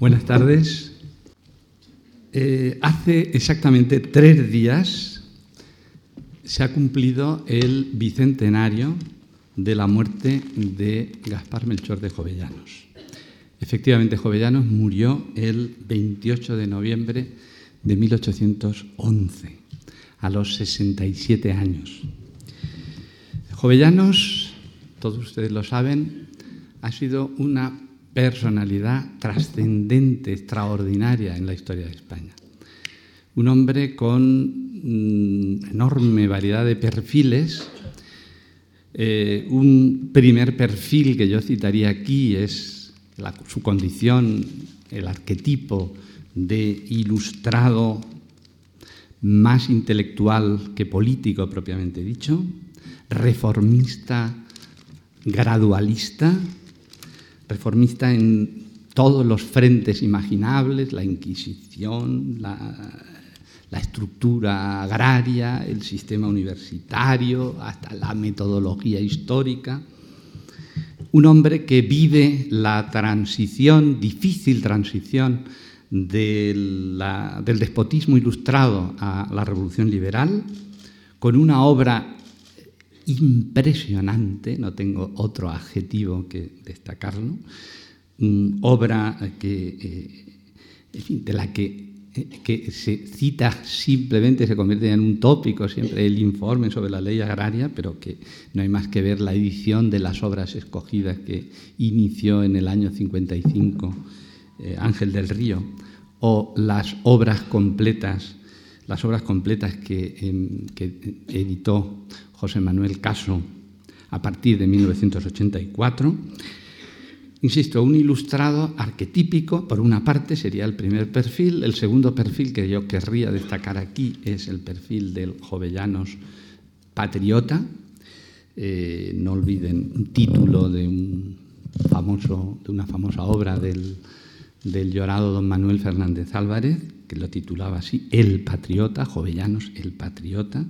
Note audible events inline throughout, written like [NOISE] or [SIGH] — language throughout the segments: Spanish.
Buenas tardes. Eh, hace exactamente tres días se ha cumplido el bicentenario de la muerte de Gaspar Melchor de Jovellanos. Efectivamente, Jovellanos murió el 28 de noviembre de 1811, a los 67 años. Jovellanos, todos ustedes lo saben, ha sido una personalidad trascendente, extraordinaria en la historia de España. Un hombre con mm, enorme variedad de perfiles. Eh, un primer perfil que yo citaría aquí es su condición, el arquetipo de ilustrado más intelectual que político propiamente dicho, reformista, gradualista, reformista en todos los frentes imaginables, la Inquisición, la, estructura agraria, el sistema universitario, hasta la metodología histórica. Un hombre que vive la transición, difícil transición, del despotismo ilustrado a la revolución liberal, con una obra impresionante, no tengo otro adjetivo que destacarlo, obra que, eh, de la que, eh, que, se cita simplemente, se convierte en un tópico siempre el informe sobre la ley agraria, pero que no hay más que ver la edición de las obras escogidas que inició en el año 55 eh, Ángel del Río, o las obras completas, las obras completas que, em, que editó José Manuel Caso a partir de 1984. Insisto, un ilustrado arquetípico, por una parte, sería el primer perfil. El segundo perfil que yo querría destacar aquí es el perfil del Jovellanos patriota. Eh, no olviden un título de, un famoso, de una famosa obra del, del llorado don Manuel Fernández Álvarez, que lo titulaba así, El Patriota, Jovellanos, el Patriota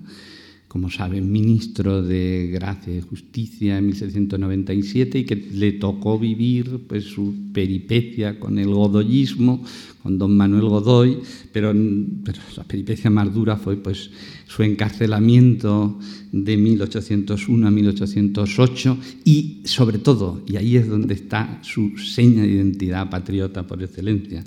como saben, ministro de Gracia y Justicia en 1797 y que le tocó vivir pues, su peripecia con el godoyismo, con don Manuel Godoy, pero, la peripecia más dura fue pues, su encarcelamiento de 1801 a 1808 y sobre todo, y ahí es donde está su seña de identidad patriota por excelencia,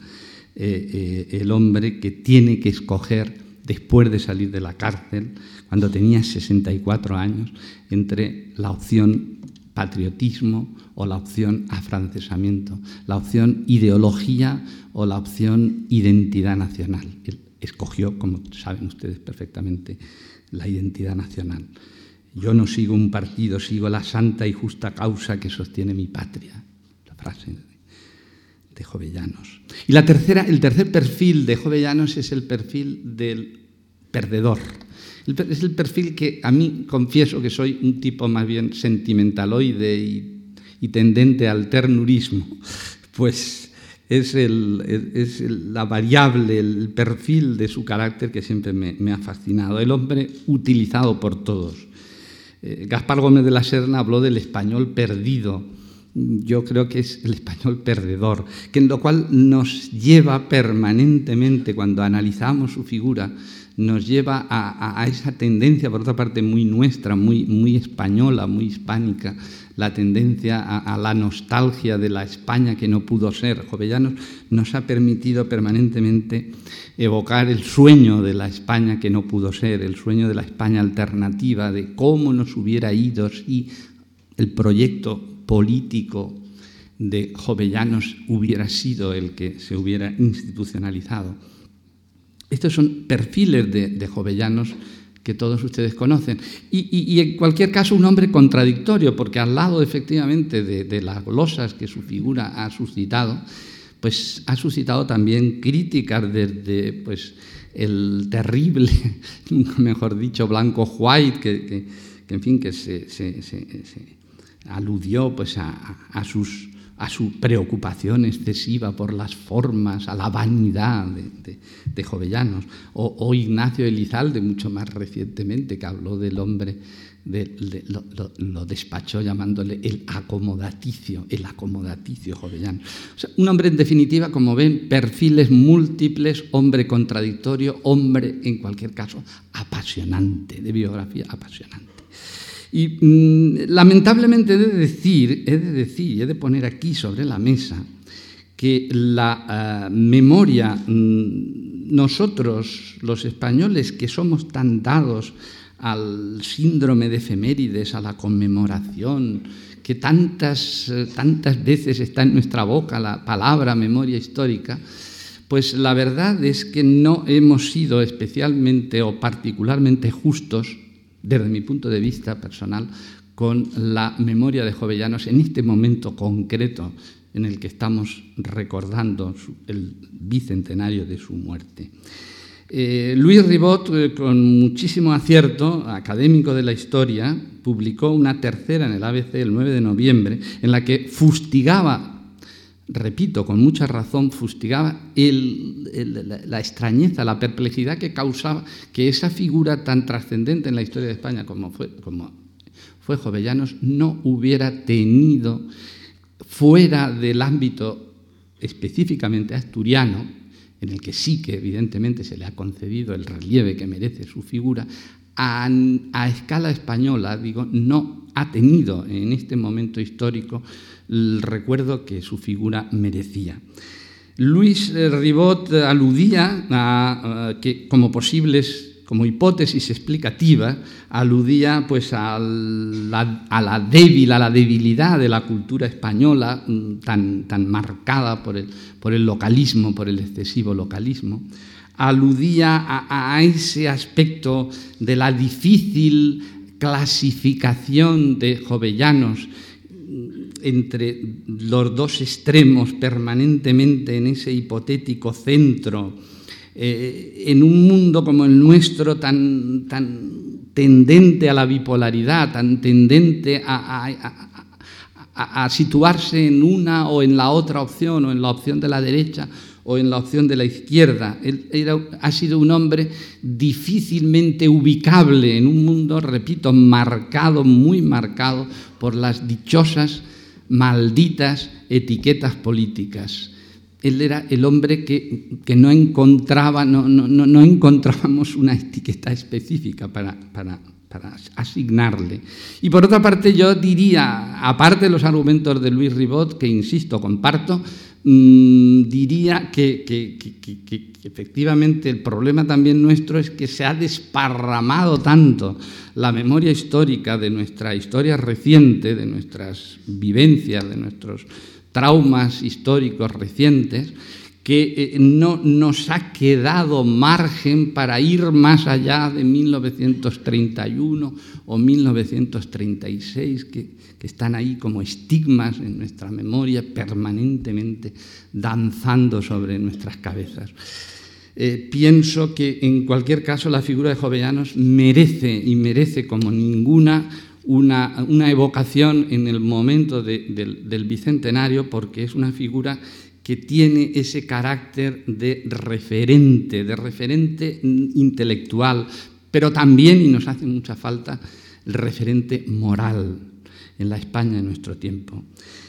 eh, eh, el hombre que tiene que escoger después de salir de la cárcel, cuando tenía 64 años, entre la opción patriotismo o la opción afrancesamiento, la opción ideología o la opción identidad nacional. Él escogió, como saben ustedes perfectamente, la identidad nacional. Yo no sigo un partido, sigo la santa y justa causa que sostiene mi patria. La frase de Jovellanos. Y la tercera, el tercer perfil de Jovellanos es el perfil del perdedor. Es el perfil que a mí confieso que soy un tipo más bien sentimentaloide y, tendente al ternurismo. [LAUGHS] Pues es, la variable, el perfil de su carácter que siempre me, ha fascinado. El hombre utilizado por todos. Eh, Gaspar Gómez de la Serna habló del español perdido yo creo que es el español perdedor, que en lo cual nos lleva permanentemente, cuando analizamos su figura, nos lleva a, esa tendencia, por otra parte, muy nuestra, muy, muy española, muy hispánica, la tendencia a, la nostalgia de la España que no pudo ser. Jovellanos nos ha permitido permanentemente evocar el sueño de la España que no pudo ser, el sueño de la España alternativa, de cómo nos hubiera ido si el proyecto político de Jovellanos hubiera sido el que se hubiera institucionalizado. Estos son perfiles de, jovellanos que todos ustedes conocen. Y, en cualquier caso un hombre contradictorio, porque al lado efectivamente de, las glosas que su figura ha suscitado, pues ha suscitado también críticas desde pues, el terrible, [LAUGHS] mejor dicho, Blanco White, que, en fin, que se, aludió pues, a, sus a su preocupación excesiva por las formas, a la vanidad de, Jovellanos, o, Ignacio Elizalde, mucho más recientemente, que habló del hombre, lo, despachó llamándole el acomodaticio, el acomodaticio Jovellano. un hombre, en definitiva, como ven, perfiles múltiples, hombre contradictorio, hombre, en cualquier caso, apasionante, de biografía apasionante. Y mm, lamentablemente he de decir, he de decir, he de poner aquí sobre la mesa que la eh, memoria, mm, nosotros los españoles que somos tan dados al síndrome de efemérides, a la conmemoración, que tantas, eh, tantas veces está en nuestra boca la palabra memoria histórica, pues la verdad es que no hemos sido especialmente o particularmente justos desde mi punto de vista personal, con la memoria de Jovellanos en este momento concreto en el que estamos recordando el bicentenario de su muerte. Eh, Luis Ribot, eh, con muchísimo acierto, académico de la historia, publicó una tercera en el ABC el 9 de noviembre, en la que fustigaba repito, con mucha razón, fustigaba la, extrañeza, la perplejidad que causaba que esa figura tan trascendente en la historia de España como fue, como fue Jovellanos no hubiera tenido fuera del ámbito específicamente asturiano, en el que sí que evidentemente se le ha concedido el relieve que merece su figura, a, a escala española, digo, no ha tenido en este momento histórico el recuerdo que su figura merecía. Luis eh, Ribot aludía a, que como posibles como hipótesis explicativa, aludía pues a la, débil, a la debilidad de la cultura española mm, tan, tan marcada por el, por el, localismo, por el excesivo localismo. Aludía a ese aspecto de la difícil clasificación de jovellanos entre los dos extremos permanentemente en ese hipotético centro, eh, en un mundo como el nuestro tan, tan tendente a la bipolaridad, tan tendente a, situarse en una o en la otra opción, o en la opción de la derecha o en la opción de la izquierda. Él ha sido un hombre difícilmente ubicable en un mundo, repito, marcado, muy marcado por las dichosas malditas etiquetas políticas. Él era el hombre que, no encontraba, no, no, encontrábamos una etiqueta específica para, para, asignarle. Y por otra parte, yo diría, aparte de los argumentos de Luis Ribot, que insisto, comparto, mm, diría que, que, efectivamente el problema también nuestro es que se ha desparramado tanto la memoria histórica de nuestra historia reciente, de nuestras vivencias, de nuestros traumas históricos recientes, que eh, no nos ha quedado margen para ir más allá de 1931 o 1936, que, están ahí como estigmas en nuestra memoria permanentemente danzando sobre nuestras cabezas. Eh, pienso que en cualquier caso la figura de Jovellanos merece y merece como ninguna una, evocación en el momento del bicentenario porque es una figura que tiene ese carácter de referente, de referente intelectual, pero también, y nos hace mucha falta, el referente moral en la España de nuestro tiempo.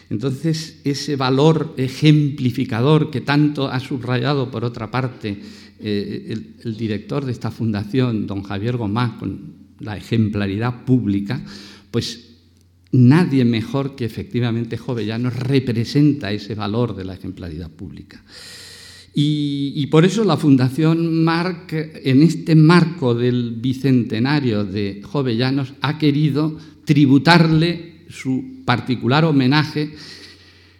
Entonces, ese valor ejemplificador que tanto ha subrayado, por otra parte, eh, el, director de esta fundación, don Javier Gomá, con la ejemplaridad pública, pues nadie mejor que efectivamente Jovellanos representa ese valor de la ejemplaridad pública. Y, por eso la Fundación Marc, en este marco del bicentenario de Jovellanos, ha querido tributarle su particular homenaje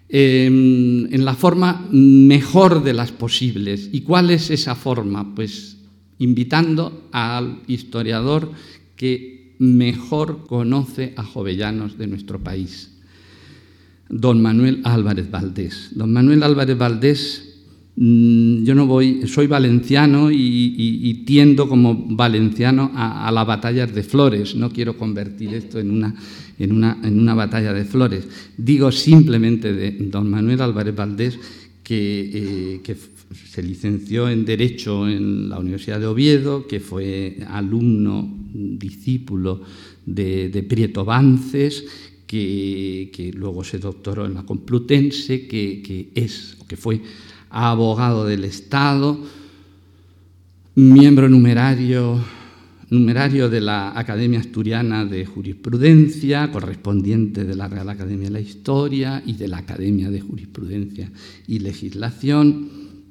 en la forma mejor de las posibles. ¿Y cuál es esa forma? Pues invitando al historiador que mejor conoce a Jovellanos de nuestro país, don Manuel Álvarez Valdés. Don Manuel Álvarez Valdés Mm, yo no voy, soy valenciano y, tiendo como valenciano a, las batallas de flores. No quiero convertir esto en una, en una, en una batalla de flores. Digo simplemente de don Manuel Álvarez Valdés que, que se licenció en Derecho en la Universidad de Oviedo, que fue alumno, discípulo de, Prieto Vances, que, luego se doctoró en la Complutense, que, es que fue abogado del Estado, miembro numerario, numerario de la Academia Asturiana de Jurisprudencia, correspondiente de la Real Academia de la Historia y de la Academia de Jurisprudencia y Legislación,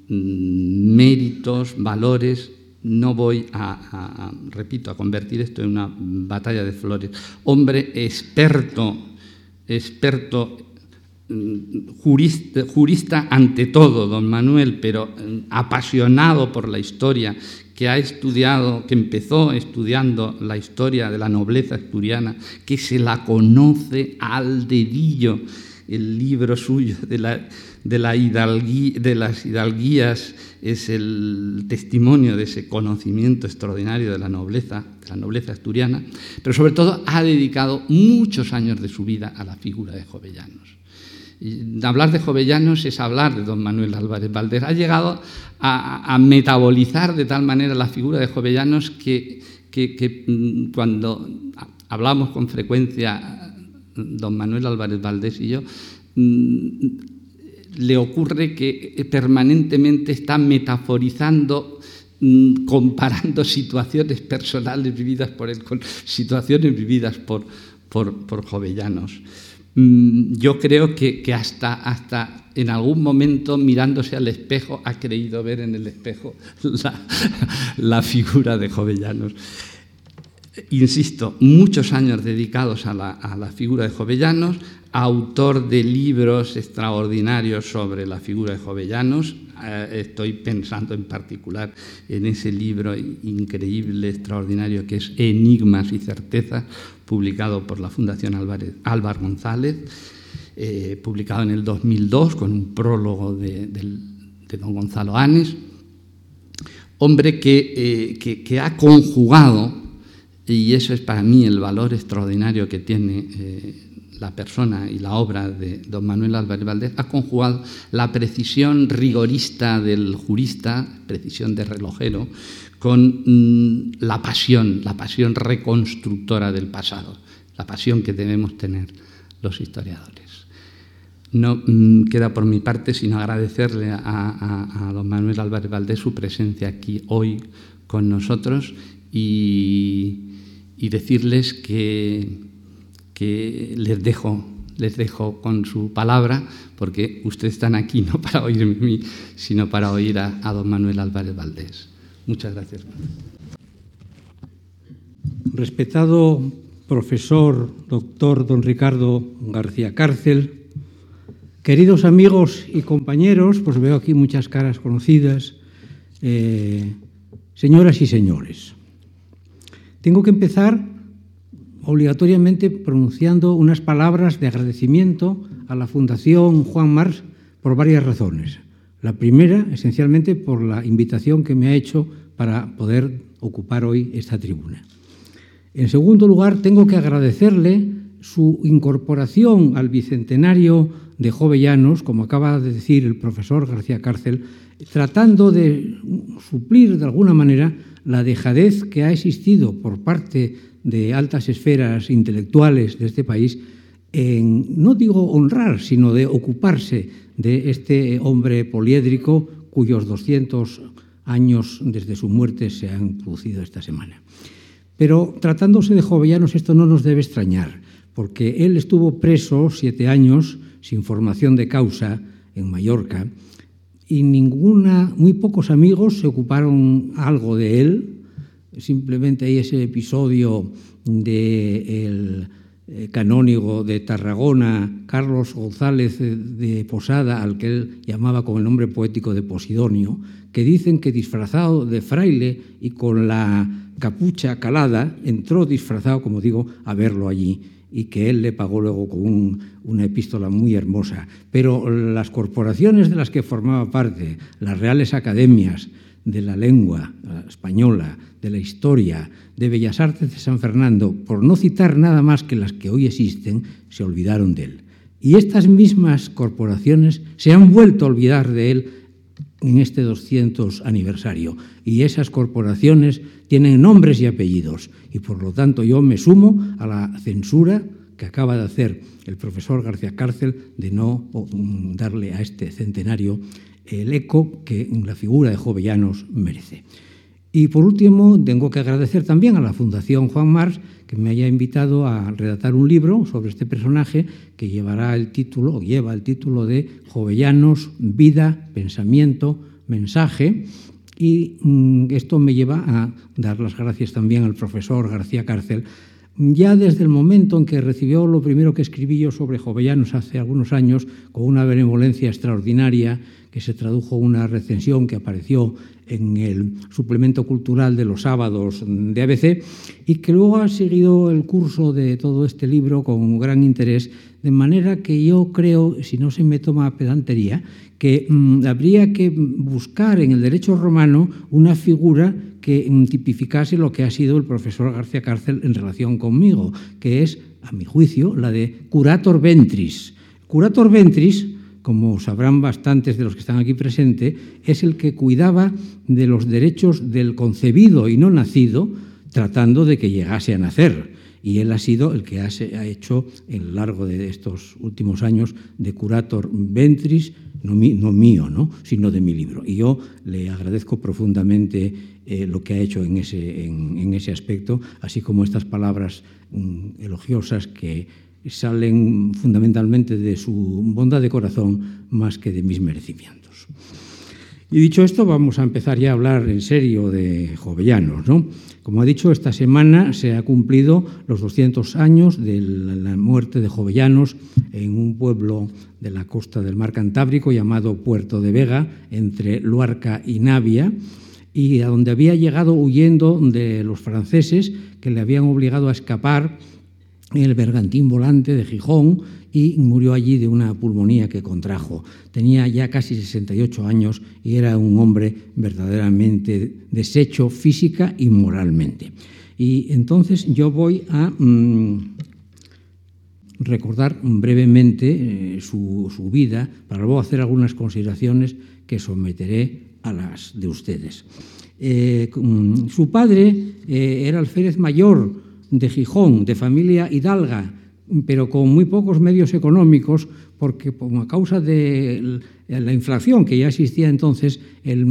mm, méritos, valores no voy a, repito, a convertir esto en una batalla de flores. Hombre experto, experto, mm, jurista, jurista ante todo, don Manuel, pero mm, apasionado por la historia, que ha estudiado, que empezó estudiando la historia de la nobleza asturiana, que se la conoce al dedillo, el libro suyo de la de, la de las hidalguías es el testimonio de ese conocimiento extraordinario de la nobleza, de la nobleza asturiana, pero sobre todo ha dedicado muchos años de su vida a la figura de Jovellanos. Hablar de Jovellanos es hablar de don Manuel Álvarez Valdés. Ha llegado a, metabolizar de tal manera la figura de Jovellanos que, que mm, cuando hablamos con frecuencia don Manuel Álvarez Valdés y yo, mm, le ocurre que eh, permanentemente está metaforizando, mm, comparando [LAUGHS] situaciones personales vividas por él con situaciones vividas por, por, jovellanos. Mm, yo creo que, hasta, hasta en algún momento mirándose al espejo ha creído ver en el espejo [LAUGHS] la, figura de Jovellanos. Insisto, muchos años dedicados a la, a la figura de Jovellanos, autor de libros extraordinarios sobre la figura de Jovellanos. Eh, estoy pensando en particular en ese libro increíble, extraordinario, que es Enigmas y Certezas, publicado por la Fundación Álvaro González, eh, publicado en el 2002 con un prólogo de, don Gonzalo Anes. Hombre que, eh, que, ha conjugado, y eso es para mí el valor extraordinario que tiene la persona y la obra de don Manuel Álvarez Valdés ha conjugado la precisión rigorista del jurista, precisión de relojero, con mm, la pasión, la pasión reconstructora del pasado, la pasión que debemos tener los historiadores. No mm, queda por mi parte sino agradecerle a, don Manuel Álvarez Valdés su presencia aquí hoy con nosotros y decirles que que les dejo, les dejo con su palabra, porque ustedes están aquí no para oírme a mí, sino para oír a, don Manuel Álvarez Valdés. Muchas gracias. Respetado profesor, doctor don Ricardo García Cárcel, queridos amigos y compañeros, pues veo aquí muchas caras conocidas, eh, señoras y señores. Tengo que empezar obligatoriamente pronunciando unas palabras de agradecimiento a la Fundación Juan Mars por varias razones. La primera, esencialmente, por la invitación que me ha hecho para poder ocupar hoy esta tribuna. En segundo lugar, tengo que agradecerle su incorporación al bicentenario de Jovellanos, como acaba de decir el profesor García Cárcel, tratando de suplir de alguna manera la dejadez que ha existido por parte de altas esferas intelectuales de este país en, no digo honrar, sino de ocuparse de este hombre poliédrico cuyos 200 años desde su muerte se han producido esta semana. Pero tratándose de Jovellanos esto no nos debe extrañar, porque él estuvo preso siete años sin formación de causa en Mallorca y ninguna, muy pocos amigos se ocuparon algo de él, simplemente hay ese episodio del eh, canónigo de Tarragona, Carlos González de Posada, al que él llamaba con el nombre poético de Posidonio, que dicen que disfrazado de fraile y con la capucha calada, entró disfrazado, como digo, a verlo allí y que él le pagó luego con una epístola muy hermosa. Pero las corporaciones de las que formaba parte, las reales academias, de la lengua española, de la historia, de Bellas Artes de San Fernando, por no citar nada más que las que hoy existen, se olvidaron de él. Y estas mismas corporaciones se han vuelto a olvidar de él en este 200 aniversario. Y esas corporaciones tienen nombres y apellidos. Y por lo tanto yo me sumo a la censura que acaba de hacer el profesor García Cárcel de no mm, darle a este centenario el eco que la figura de Jovellanos merece. Y por último, tengo que agradecer también a la Fundación Juan Mars que me haya invitado a redactar un libro sobre este personaje que llevará el título, o lleva el título de Jovellanos, Vida, Pensamiento, Mensaje. Y mm, esto me lleva a dar las gracias también al profesor García Cárcel ya desde el momento en que recibió lo primero que escribí yo sobre Jovellanos hace algunos años, con una benevolencia extraordinaria, que se tradujo una recensión que apareció en el suplemento cultural de los sábados de ABC y que luego ha seguido el curso de todo este libro con gran interés, de manera que yo creo, si no se me toma pedantería, que mm, habría que buscar en el derecho romano una figura que mm, tipificase lo que ha sido el profesor García Cárcel en relación conmigo, que es, a mi juicio, la de curator ventris. Curator ventris, como sabrán bastantes de los que están aquí presentes, es el que cuidaba de los derechos del concebido y no nacido, tratando de que llegase a nacer. Y él ha sido el que ha hecho en lo largo de estos últimos años de curator ventris, no, mío, ¿no? sino de mi libro. Y yo le agradezco profundamente eh, lo que ha hecho en ese, en, ese, aspecto, así como estas palabras mm, elogiosas que salen fundamentalmente de su bondad de corazón más que de mis merecimientos. Y dicho esto, vamos a empezar ya a hablar en serio de Jovellanos. ¿no? Como ha dicho, esta semana se ha cumplido los 200 años de la muerte de Jovellanos en un pueblo de la costa del mar Cantábrico llamado Puerto de Vega, entre Luarca y Navia, y a donde había llegado huyendo de los franceses que le habían obligado a escapar el bergantín volante de Gijón y murió allí de una pulmonía que contrajo. Tenía ya casi 68 años y era un hombre verdaderamente deshecho física y moralmente. Y entonces yo voy a mm, recordar brevemente eh, su, su vida para luego hacer algunas consideraciones que someteré a las de ustedes. Eh, mm, su padre eh, era alférez mayor de Gijón, de familia hidalga, pero con muy pocos medios económicos, porque a causa de la inflación que ya existía entonces, el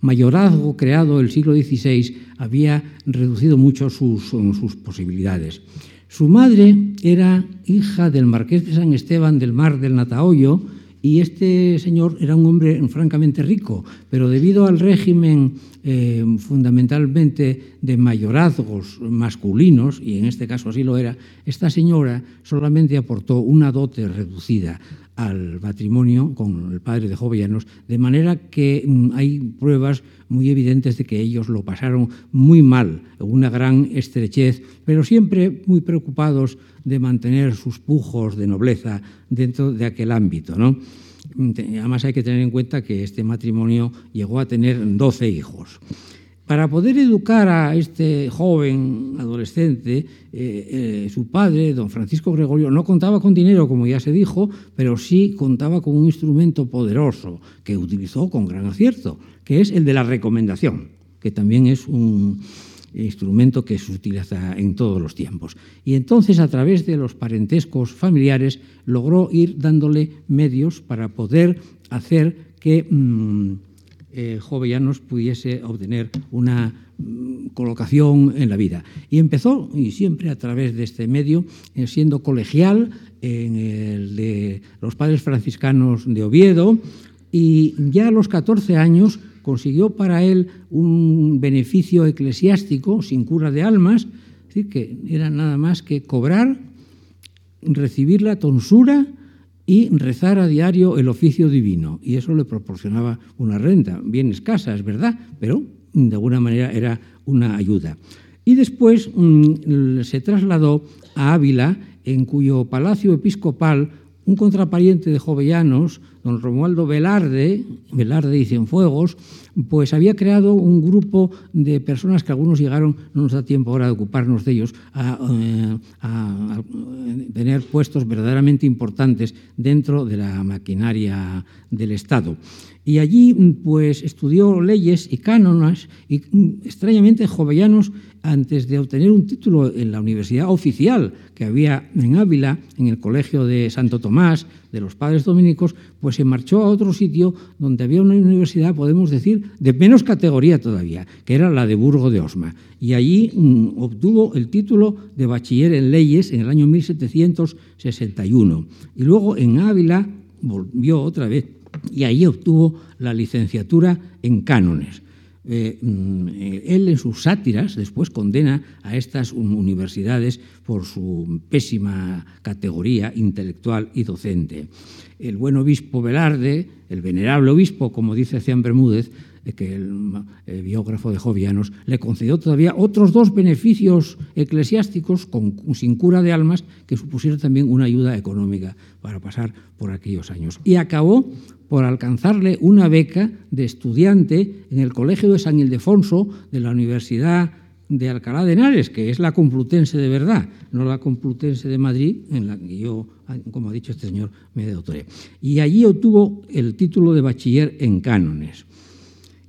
mayorazgo creado el siglo XVI había reducido mucho sus, sus posibilidades. Su madre era hija del marqués de San Esteban del Mar del Natahoyo, y este señor era un hombre francamente rico, pero debido al régimen eh, fundamentalmente de mayorazgos masculinos, y en este caso así lo era, esta señora solamente aportó una dote reducida al matrimonio con el padre de Jovellanos, de manera que mm, hay pruebas muy evidentes de que ellos lo pasaron muy mal, una gran estrechez, pero siempre muy preocupados de mantener sus pujos de nobleza dentro de aquel ámbito. ¿no? Además hay que tener en cuenta que este matrimonio llegó a tener 12 hijos. Para poder educar a este joven adolescente, eh, eh, su padre, don Francisco Gregorio, no contaba con dinero, como ya se dijo, pero sí contaba con un instrumento poderoso que utilizó con gran acierto, que es el de la recomendación, que también es un instrumento que se utiliza en todos los tiempos. Y entonces, a través de los parentescos familiares, logró ir dándole medios para poder hacer que... Mm, eh, Jovellanos pudiese obtener una mm, colocación en la vida. Y empezó, y siempre a través de este medio, eh, siendo colegial en el de los padres franciscanos de Oviedo, y ya a los 14 años consiguió para él un beneficio eclesiástico sin cura de almas, es decir, que era nada más que cobrar, recibir la tonsura, y rezar a diario el oficio divino. Y eso le proporcionaba una renta, bien escasa, es verdad, pero de alguna manera era una ayuda. Y después mm, se trasladó a Ávila, en cuyo palacio episcopal un contrapariente de Jovellanos, don Romualdo Velarde, Velarde y Cienfuegos, pues había creado un grupo de personas que algunos llegaron, no nos da tiempo ahora de ocuparnos de ellos, a, eh, a, a tener puestos verdaderamente importantes dentro de la maquinaria del Estado. Y allí pues estudió leyes y cánonas y extrañamente Jovellanos antes de obtener un título en la universidad oficial que había en Ávila, en el colegio de Santo Tomás, de los padres dominicos, pues se marchó a otro sitio donde había una universidad, podemos decir, de menos categoría todavía, que era la de Burgo de Osma. Y allí mm, obtuvo el título de bachiller en leyes en el año 1761. Y luego en Ávila volvió otra vez y ahí obtuvo la licenciatura en cánones. Eh, mm, él en sus sátiras después condena a estas universidades por su pésima categoría intelectual y docente. El buen obispo Velarde, el venerable obispo, como dice Cian Bermúdez, eh, que el, el, biógrafo de Jovianos, le concedió todavía otros dos beneficios eclesiásticos con, sin cura de almas que supusieron también una ayuda económica para pasar por aquellos años. Y acabó por alcanzarle una beca de estudiante en el Colegio de San Ildefonso de la Universidad de Alcalá de Henares, que es la Complutense de verdad, no la Complutense de Madrid, en la que yo, como ha dicho este señor, me doctoré. Y allí obtuvo el título de bachiller en cánones.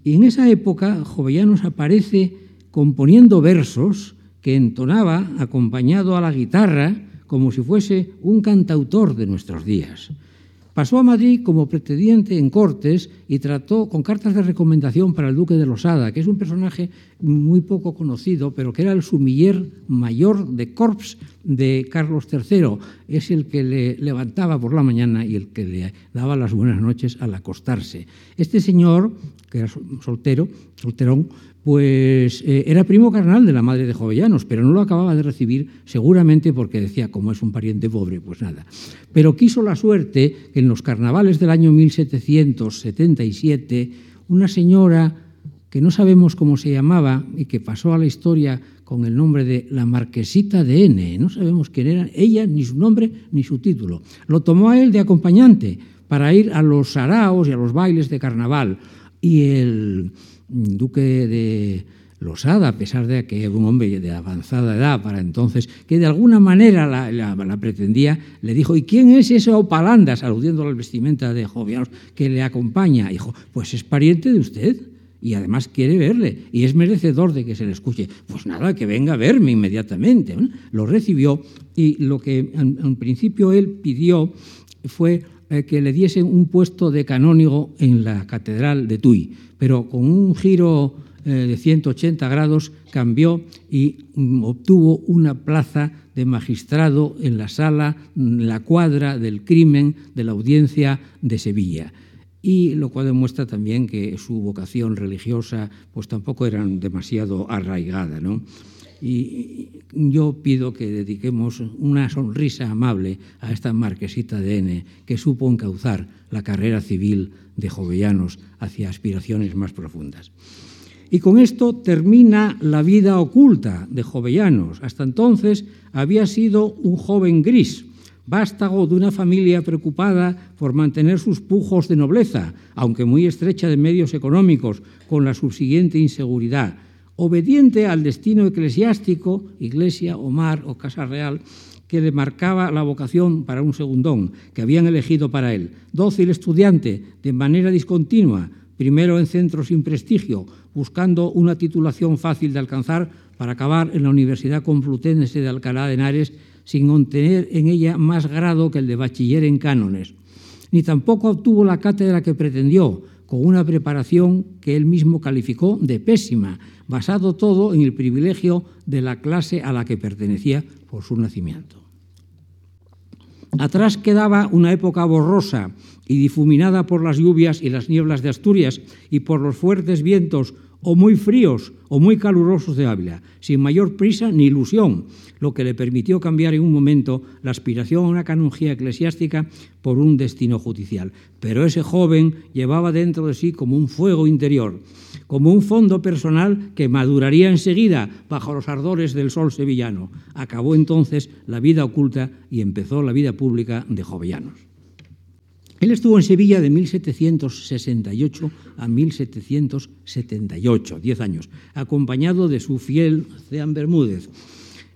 Y en esa época Jovellanos aparece componiendo versos que entonaba acompañado a la guitarra como si fuese un cantautor de nuestros días. Pasó a Madrid como pretendiente en Cortes y trató con cartas de recomendación para el duque de Losada, que es un personaje muy poco conocido, pero que era el sumiller mayor de Corps de Carlos III. Es el que le levantaba por la mañana y el que le daba las buenas noches al acostarse. Este señor, que era soltero, solterón, pues eh, era primo carnal de la madre de Jovellanos, pero no lo acababa de recibir, seguramente porque decía, como es un pariente pobre, pues nada. Pero quiso la suerte que en los carnavales del año 1777, una señora que no sabemos cómo se llamaba y que pasó a la historia con el nombre de la Marquesita de N, no sabemos quién era ella, ni su nombre, ni su título, lo tomó a él de acompañante para ir a los saraos y a los bailes de carnaval. Y el duque de Losada, a pesar de que era un hombre de avanzada edad para entonces, que de alguna manera la, pretendía, le dijo, ¿y quién es ese Opalandas? aludiendo a la vestimenta de Jovianos, que le acompaña. Dijo, pues es pariente de usted y además quiere verle y es merecedor de que se le escuche. Pues nada, que venga a verme inmediatamente. Lo recibió y lo que en principio él pidió fue eh, que le diesen un puesto de canónigo en la catedral de Tui, pero con un giro eh, de 180 grados cambió y mm, obtuvo una plaza de magistrado en la sala, en la cuadra del crimen de la audiencia de Sevilla y lo cual demuestra también que su vocación religiosa pues tampoco era demasiado arraigada, ¿no? Y yo pido que dediquemos una sonrisa amable a esta marquesita de N que supo encauzar la carrera civil de Jovellanos hacia aspiraciones más profundas. Y con esto termina la vida oculta de Jovellanos. Hasta entonces había sido un joven gris, vástago de una familia preocupada por mantener sus pujos de nobleza, aunque muy estrecha de medios económicos, con la subsiguiente inseguridad obediente al destino eclesiástico, iglesia o mar o casa real, que le marcaba la vocación para un segundón que habían elegido para él. Dócil estudiante, de manera discontinua, primero en centros sin prestigio, buscando una titulación fácil de alcanzar para acabar en la Universidad Complutense de Alcalá de Henares sin obtener en ella más grado que el de bachiller en cánones. Ni tampoco obtuvo la cátedra que pretendió, con una preparación que él mismo calificó de pésima, basado todo en el privilegio de la clase a la que pertenecía por su nacimiento. Atrás quedaba una época borrosa y difuminada por las lluvias y las nieblas de Asturias y por los fuertes vientos o muy fríos o muy calurosos de Ávila, sin mayor prisa ni ilusión, lo que le permitió cambiar en un momento la aspiración a una canonjía eclesiástica por un destino judicial. Pero ese joven llevaba dentro de sí como un fuego interior, como un fondo personal que maduraría enseguida bajo los ardores del sol sevillano. Acabó entonces la vida oculta y empezó la vida pública de Jovellanos. Él estuvo en Sevilla de 1768 a 1778, 10 años, acompañado de su fiel Ceán Bermúdez,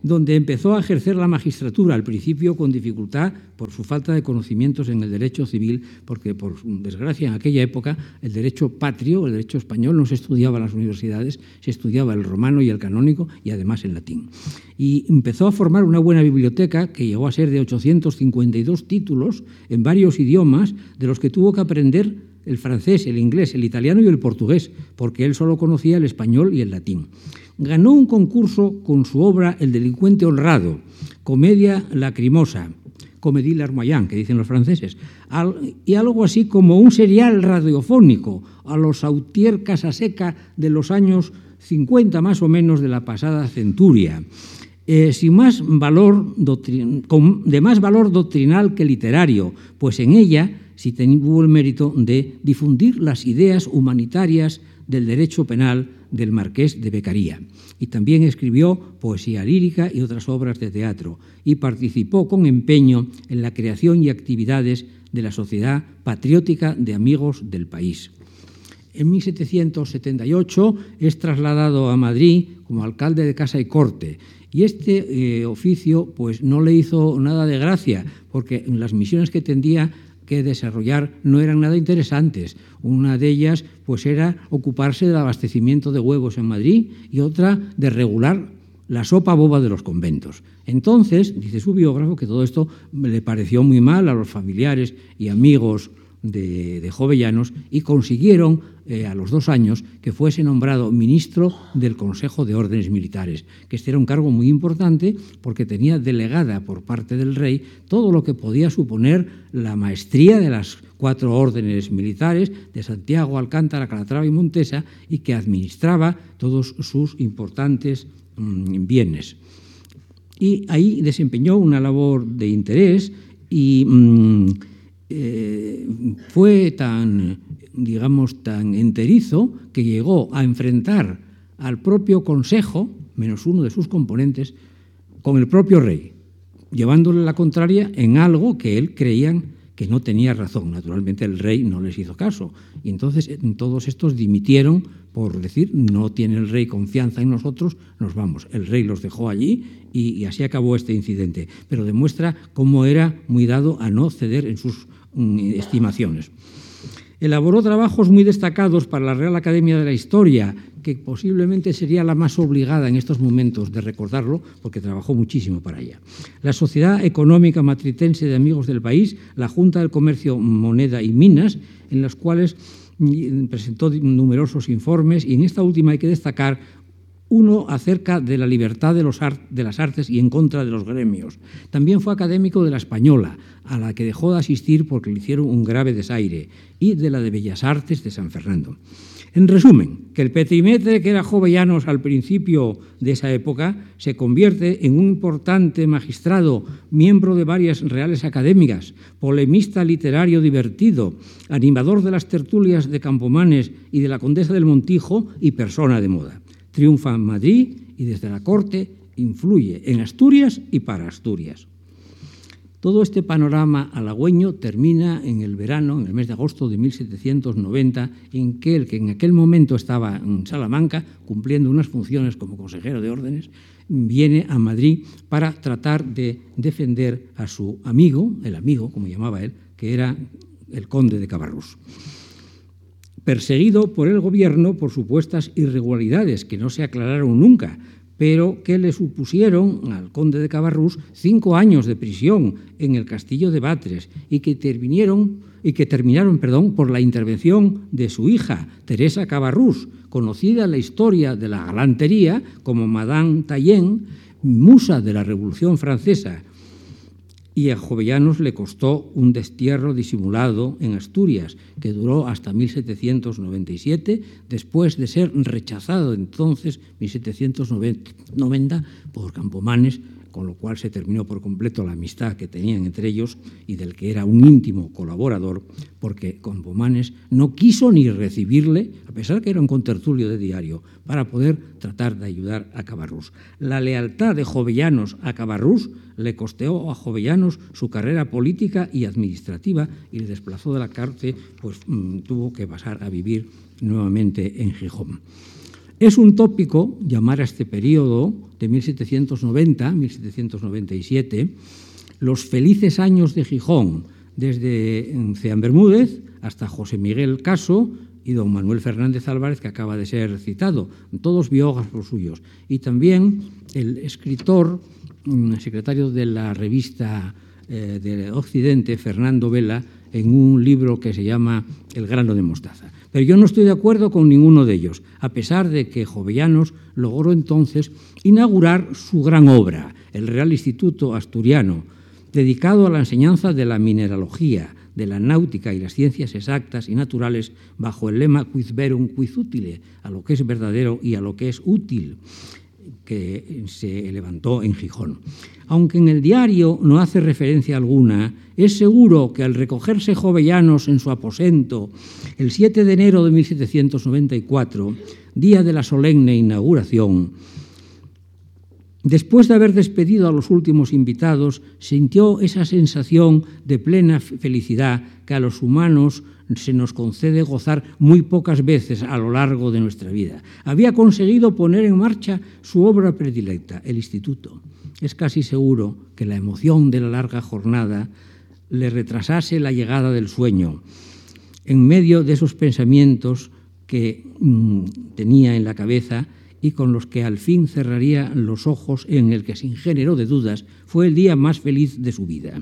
donde empezó a ejercer la magistratura, al principio con dificultad por su falta de conocimientos en el derecho civil, porque por desgracia en aquella época el derecho patrio, el derecho español, no se estudiaba en las universidades, se estudiaba el romano y el canónico y además el latín. Y empezó a formar una buena biblioteca que llegó a ser de 852 títulos en varios idiomas, de los que tuvo que aprender el francés, el inglés, el italiano y el portugués, porque él solo conocía el español y el latín ganó un concurso con su obra El delincuente honrado, comedia lacrimosa, comédie larmoyant, que dicen los franceses, y algo así como un serial radiofónico a los Autier Casaseca de los años 50 más o menos de la pasada centuria. Eh, más valor de más valor doctrinal que literario, pues en ella sí tuvo el mérito de difundir las ideas humanitarias del derecho penal del marqués de Becaría. Y también escribió poesía lírica y otras obras de teatro y participó con empeño en la creación y actividades de la Sociedad Patriótica de Amigos del País. En 1778 es trasladado a Madrid como alcalde de Casa y Corte y este eh, oficio pues no le hizo nada de gracia porque en las misiones que tendía que desarrollar no eran nada interesantes. Una de ellas pues era ocuparse del abastecimiento de huevos en Madrid y otra de regular la sopa boba de los conventos. Entonces, dice su biógrafo, que todo esto le pareció muy mal a los familiares y amigos de, Jovellanos y consiguieron eh, a los dos años que fuese nombrado ministro del Consejo de Órdenes Militares, que este era un cargo muy importante porque tenía delegada por parte del rey todo lo que podía suponer la maestría de las cuatro órdenes militares de Santiago, Alcántara, Calatrava y Montesa y que administraba todos sus importantes mm, bienes. Y ahí desempeñó una labor de interés y mm, eh, fue tan, digamos, tan enterizo que llegó a enfrentar al propio Consejo, menos uno de sus componentes, con el propio rey, llevándole la contraria en algo que él creían que no tenía razón. Naturalmente el rey no les hizo caso. Y entonces todos estos dimitieron por decir, no tiene el rey confianza en nosotros, nos vamos. El rey los dejó allí y, así acabó este incidente. Pero demuestra cómo era muy dado a no ceder en sus mm, estimaciones. Elaboró trabajos muy destacados para la Real Academia de la Historia, que posiblemente sería la más obligada en estos momentos de recordarlo, porque trabajó muchísimo para ella. La Sociedad Económica Matritense de Amigos del País, la Junta del Comercio, Moneda y Minas, en las cuales mm, presentó numerosos informes y en esta última hay que destacar uno acerca de la libertad de, las artes y en contra de los gremios. También fue académico de la Española, a la que dejó de asistir porque le hicieron un grave desaire, y de la de Bellas Artes de San Fernando. En resumen, que el petimetre que era Jovellanos al principio de esa época se convierte en un importante magistrado, miembro de varias reales académicas, polemista literario divertido, animador de las tertulias de Campomanes y de la Condesa del Montijo y persona de moda. Triunfa en Madrid y desde la corte influye en Asturias y para Asturias. Todo este panorama halagüeño termina en el verano, en el mes de agosto de 1790, en que el que en aquel momento estaba en Salamanca, cumpliendo unas funciones como consejero de órdenes, viene a Madrid para tratar de defender a su amigo, el amigo, como llamaba él, que era el conde de Cabarrús. Perseguido por el gobierno por supuestas irregularidades que no se aclararon nunca, pero que le supusieron al conde de Cabarrús cinco años de prisión en el castillo de Batres y que, terminaron perdón, por la intervención de su hija, Teresa Cabarrús, conocida en la historia de la galantería como Madame Taillén, musa de la Revolución Francesa y a Jovellanos le costó un destierro disimulado en Asturias, que duró hasta 1797, después de ser rechazado entonces, 1790, por Campomanes, con lo cual se terminó por completo la amistad que tenían entre ellos y del que era un íntimo colaborador, porque con Bomanes no quiso ni recibirle, a pesar que era un contertulio de diario, para poder tratar de ayudar a Cabarrús. La lealtad de Jovellanos a Cabarrús le costeó a Jovellanos su carrera política y administrativa y le desplazó de la cárcel, pues mm, tuvo que pasar a vivir nuevamente en Gijón. Es un tópico llamar a este periodo de 1790-1797 los felices años de Gijón, desde Ceán Bermúdez hasta José Miguel Caso y don Manuel Fernández Álvarez, que acaba de ser citado, todos biógrafos suyos, y también el escritor, mm, secretario de la revista eh, de Occidente, Fernando Vela, en un libro que se llama El grano de mostaza. Pero yo no estoy de acuerdo con ninguno de ellos, a pesar de que Jovellanos logró entonces inaugurar su gran obra, el Real Instituto Asturiano, dedicado a la enseñanza de la mineralogía, de la náutica y las ciencias exactas y naturales bajo el lema quid verum quid utile, a lo que es verdadero y a lo que es útil que se levantó en Gijón. Aunque en el diario no hace referencia alguna, es seguro que al recogerse Jovellanos en su aposento el 7 de enero de 1794, día de la solemne inauguración, Después de haber despedido a los últimos invitados, sintió esa sensación de plena felicidad que a los humanos se nos concede gozar muy pocas veces a lo largo de nuestra vida. Había conseguido poner en marcha su obra predilecta, el instituto. Es casi seguro que la emoción de la larga jornada le retrasase la llegada del sueño. En medio de esos pensamientos que mm, tenía en la cabeza, y con los que al fin cerraría los ojos en el que sin género de dudas fue el día más feliz de su vida.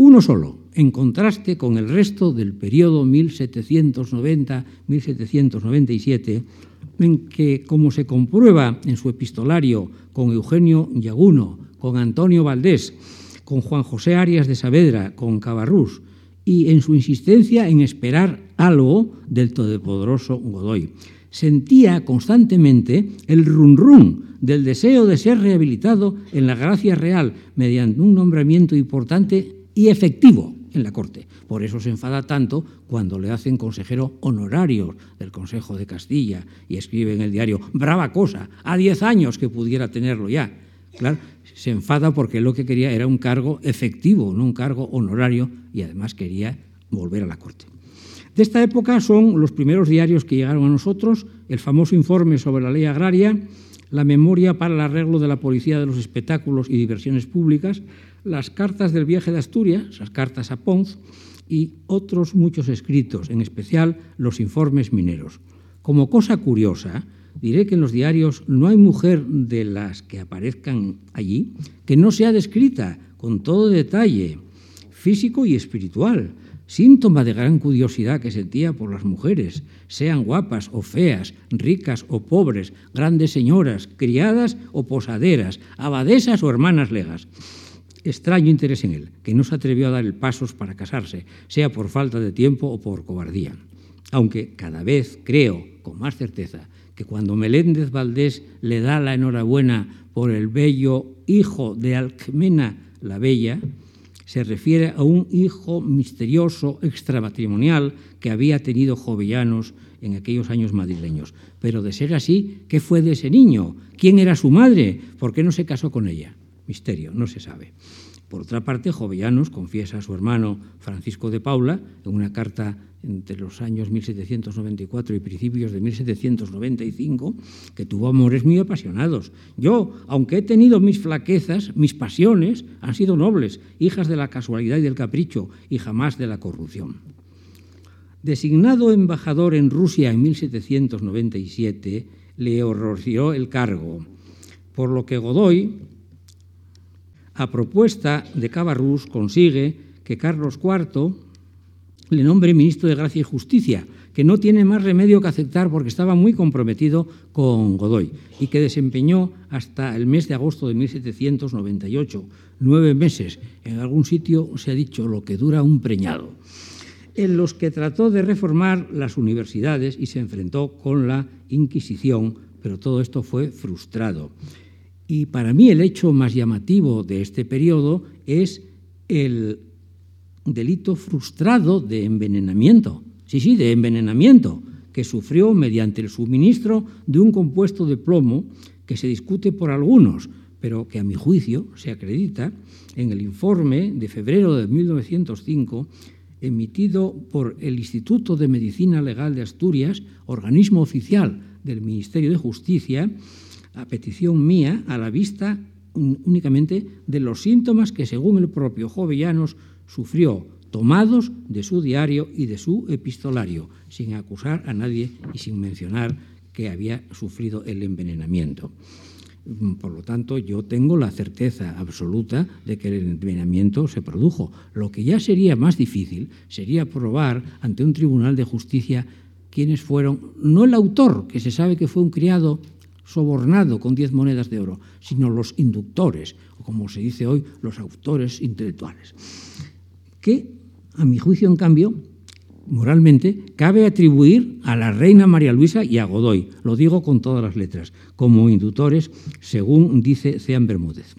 Uno solo, en contraste con el resto del periodo 1790-1797, en que, como se comprueba en su epistolario con Eugenio Yaguno, con Antonio Valdés, con Juan José Arias de Saavedra, con Cabarrús, y en su insistencia en esperar algo del todopoderoso Godoy sentía constantemente el run run del deseo de ser rehabilitado en la gracia real mediante un nombramiento importante y efectivo en la Corte. Por eso se enfada tanto cuando le hacen consejero honorario del Consejo de Castilla y escribe en el diario, brava cosa, a diez años que pudiera tenerlo ya. Claro, se enfada porque lo que quería era un cargo efectivo, no un cargo honorario, y además quería volver a la Corte. De esta época son los primeros diarios que llegaron a nosotros, el famoso informe sobre la ley agraria, la memoria para el arreglo de la policía de los espectáculos y diversiones públicas, las cartas del viaje de Asturias, las cartas a Ponz y otros muchos escritos, en especial los informes mineros. Como cosa curiosa, diré que en los diarios no hay mujer de las que aparezcan allí que no sea descrita con todo detalle físico y espiritual, síntoma de gran curiosidad que sentía por las mujeres, sean guapas o feas, ricas o pobres, grandes señoras, criadas o posaderas, abadesas o hermanas legas. Extraño interés en él, que no se atrevió a dar el pasos para casarse, sea por falta de tiempo o por cobardía. Aunque cada vez creo con más certeza que cuando Meléndez Valdés le da la enhorabuena por el bello hijo de Alcmena la Bella, se refiere a un hijo misterioso extramatrimonial que había tenido Jovellanos en aquellos años madrileños. Pero de ser así, ¿qué fue de ese niño? ¿Quién era su madre? ¿Por qué no se casó con ella? Misterio, no se sabe. Por otra parte, Jovellanos confiesa a su hermano Francisco de Paula, en una carta entre los años 1794 y principios de 1795, que tuvo amores muy apasionados. Yo, aunque he tenido mis flaquezas, mis pasiones han sido nobles, hijas de la casualidad y del capricho, y jamás de la corrupción. Designado embajador en Rusia en 1797, le horrorizó el cargo, por lo que Godoy, a propuesta de Cabarrús, consigue que Carlos IV le nombre ministro de Gracia y Justicia, que no tiene más remedio que aceptar porque estaba muy comprometido con Godoy y que desempeñó hasta el mes de agosto de 1798, nueve meses. En algún sitio se ha dicho lo que dura un preñado, en los que trató de reformar las universidades y se enfrentó con la Inquisición, pero todo esto fue frustrado Y para mí el hecho más llamativo de este periodo es el delito frustrado de envenenamiento. Sí, sí, de envenenamiento que sufrió mediante el suministro de un compuesto de plomo que se discute por algunos, pero que a mi juicio se acredita en el informe de febrero de 1905 emitido por el Instituto de Medicina Legal de Asturias, organismo oficial del Ministerio de Justicia, a petición mía, a la vista únicamente de los síntomas que, según el propio Jovellanos, sufrió, tomados de su diario y de su epistolario, sin acusar a nadie y sin mencionar que había sufrido el envenenamiento. Por lo tanto, yo tengo la certeza absoluta de que el envenenamiento se produjo. Lo que ya sería más difícil sería probar ante un tribunal de justicia quiénes fueron, no el autor, que se sabe que fue un criado sobornado con diez monedas de oro, sino los inductores, o como se dice hoy, los autores intelectuales. Que, a mi juicio, en cambio, moralmente, cabe atribuir a la reina María Luisa y a Godoy, lo digo con todas las letras, como inductores, según dice Cean Bermúdez.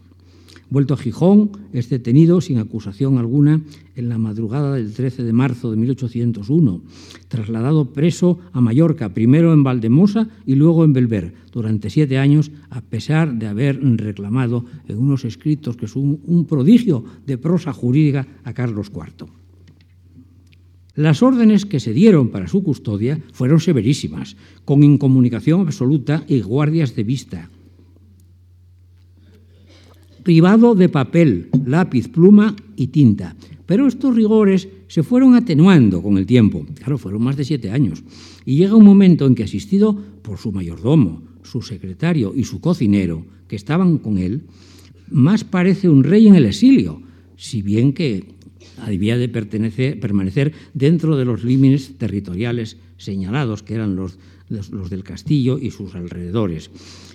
Vuelto a Gijón, es detenido sin acusación alguna en la madrugada del 13 de marzo de 1801, trasladado preso a Mallorca, primero en Valdemosa y luego en Belver, durante siete años, a pesar de haber reclamado en unos escritos que son un prodigio de prosa jurídica a Carlos IV. Las órdenes que se dieron para su custodia fueron severísimas, con incomunicación absoluta y guardias de vista privado de papel, lápiz, pluma y tinta. Pero estos rigores se fueron atenuando con el tiempo. Claro, fueron más de siete años. Y llega un momento en que, asistido por su mayordomo, su secretario y su cocinero, que estaban con él, más parece un rey en el exilio, si bien que debía de permanecer dentro de los límites territoriales señalados, que eran los, los del castillo y sus alrededores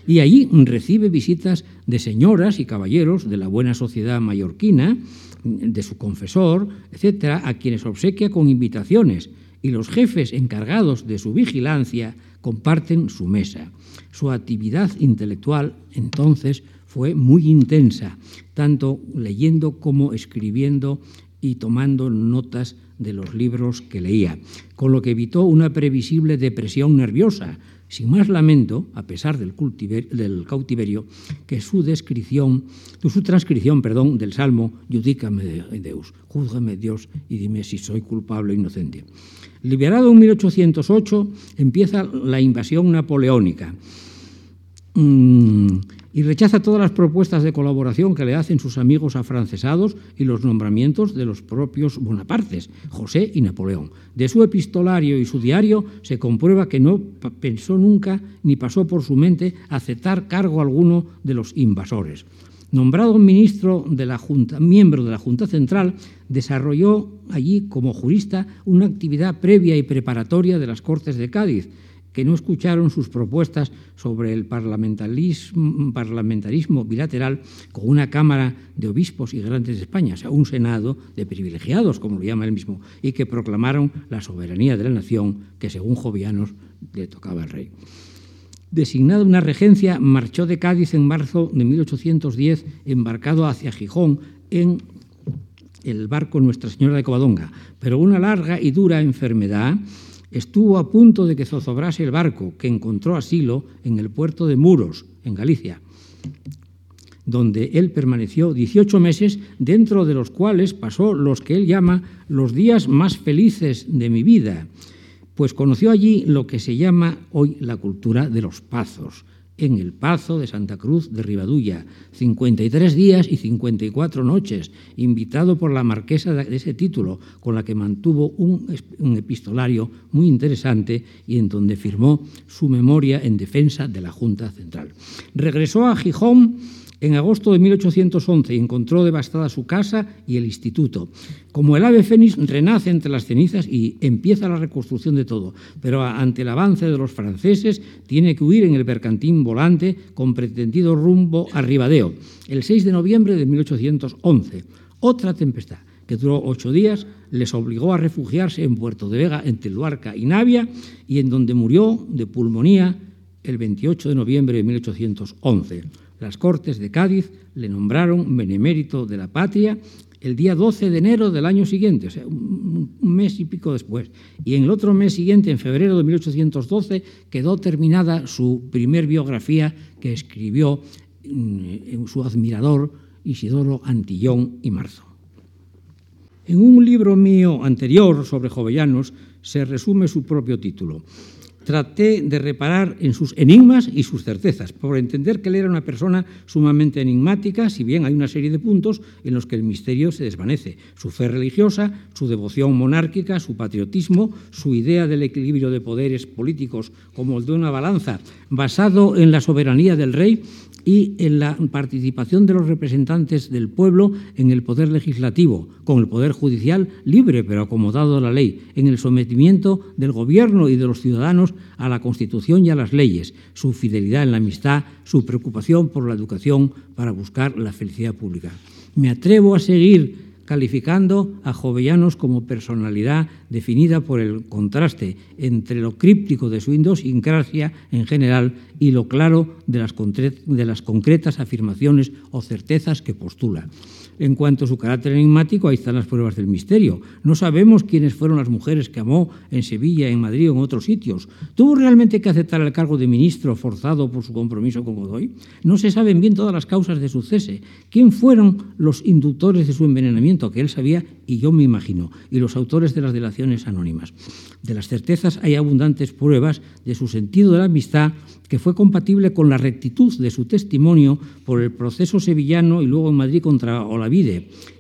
y allí recibe visitas de señoras y caballeros de la buena sociedad mallorquina, de su confesor, etcétera, a quienes obsequia con invitaciones y los jefes encargados de su vigilancia comparten su mesa. Su actividad intelectual entonces fue muy intensa, tanto leyendo como escribiendo y tomando notas de los libros que leía, con lo que evitó una previsible depresión nerviosa, sin más lamento, a pesar del, del cautiverio, que su descripción, su transcripción, perdón, del Salmo, Judícame Deus, júzgame Dios y dime si soy culpable o inocente. Liberado en 1808, empieza la invasión napoleónica. Mm, y rechaza todas las propuestas de colaboración que le hacen sus amigos afrancesados y los nombramientos de los propios Bonapartes, José y Napoleón. De su epistolario y su diario se comprueba que no pensó nunca ni pasó por su mente aceptar cargo alguno de los invasores. Nombrado ministro de la Junta, miembro de la Junta Central, desarrolló allí como jurista una actividad previa y preparatoria de las Cortes de Cádiz, que no escucharon sus propuestas sobre el parlamentarismo, bilateral con una Cámara de Obispos y Grandes de España, o sea, un Senado de privilegiados, como lo llama él mismo, y que proclamaron la soberanía de la nación que, según Jovianos, le tocaba al rey. Designada una regencia, marchó de Cádiz en marzo de 1810, embarcado hacia Gijón en el barco Nuestra Señora de Covadonga, pero una larga y dura enfermedad estuvo a punto de que zozobrase el barco, que encontró asilo en el puerto de Muros, en Galicia, donde él permaneció 18 meses, dentro de los cuales pasó los que él llama los días más felices de mi vida, pues conoció allí lo que se llama hoy la cultura de los pazos, en el Pazo de Santa Cruz de Ribadulla, 53 días y 54 noches, invitado por la marquesa de ese título, con la que mantuvo un, un, epistolario muy interesante y en donde firmó su memoria en defensa de la Junta Central. Regresó a Gijón en agosto de 1811 encontró devastada su casa y el instituto. Como el ave fénix renace entre las cenizas y empieza la reconstrucción de todo, pero ante el avance de los franceses tiene que huir en el bergantín volante con pretendido rumbo a Ribadeo, el 6 de noviembre de 1811. Otra tempestad que duró ocho días, les obligó a refugiarse en Puerto de Vega, entre Luarca y Navia, y en donde murió de pulmonía el 28 de noviembre de 1811 Las Cortes de Cádiz le nombraron benemérito de la patria el día 12 de enero del año siguiente, o sea, un, mes y pico después. Y en el otro mes siguiente, en febrero de 1812, quedó terminada su primer biografía que escribió mm, su admirador Isidoro Antillón y Marzo. En un libro mío anterior sobre Jovellanos se resume su propio título, traté de reparar en sus enigmas y sus certezas, por entender que él era una persona sumamente enigmática, si bien hay una serie de puntos en los que el misterio se desvanece. Su fe religiosa, su devoción monárquica, su patriotismo, su idea del equilibrio de poderes políticos como el de una balanza basado en la soberanía del rey y en la participación de los representantes del pueblo en el poder legislativo, con el poder judicial libre pero acomodado a la ley, en el sometimiento del gobierno y de los ciudadanos a la Constitución y a las leyes, su fidelidad en la amistad, su preocupación por la educación para buscar la felicidad pública. Me atrevo a seguir calificando a Jovellanos como personalidad definida por el contraste entre lo críptico de su idiosincrasia en general y lo claro de las, de las concretas afirmaciones o certezas que postula. En cuanto a su carácter enigmático, ahí están las pruebas del misterio. No sabemos quiénes fueron las mujeres que amó en Sevilla, en Madrid o en otros sitios. ¿Tuvo realmente que aceptar el cargo de ministro forzado por su compromiso con Godoy? No se saben bien todas las causas de su cese. ¿Quién fueron los inductores de su envenenamiento? Que él sabía y yo me imagino. Y los autores de las delaciones anónimas. De las certezas hay abundantes pruebas de su sentido de la amistad que fue compatible con la rectitud de su testimonio por el proceso sevillano y luego en Madrid contra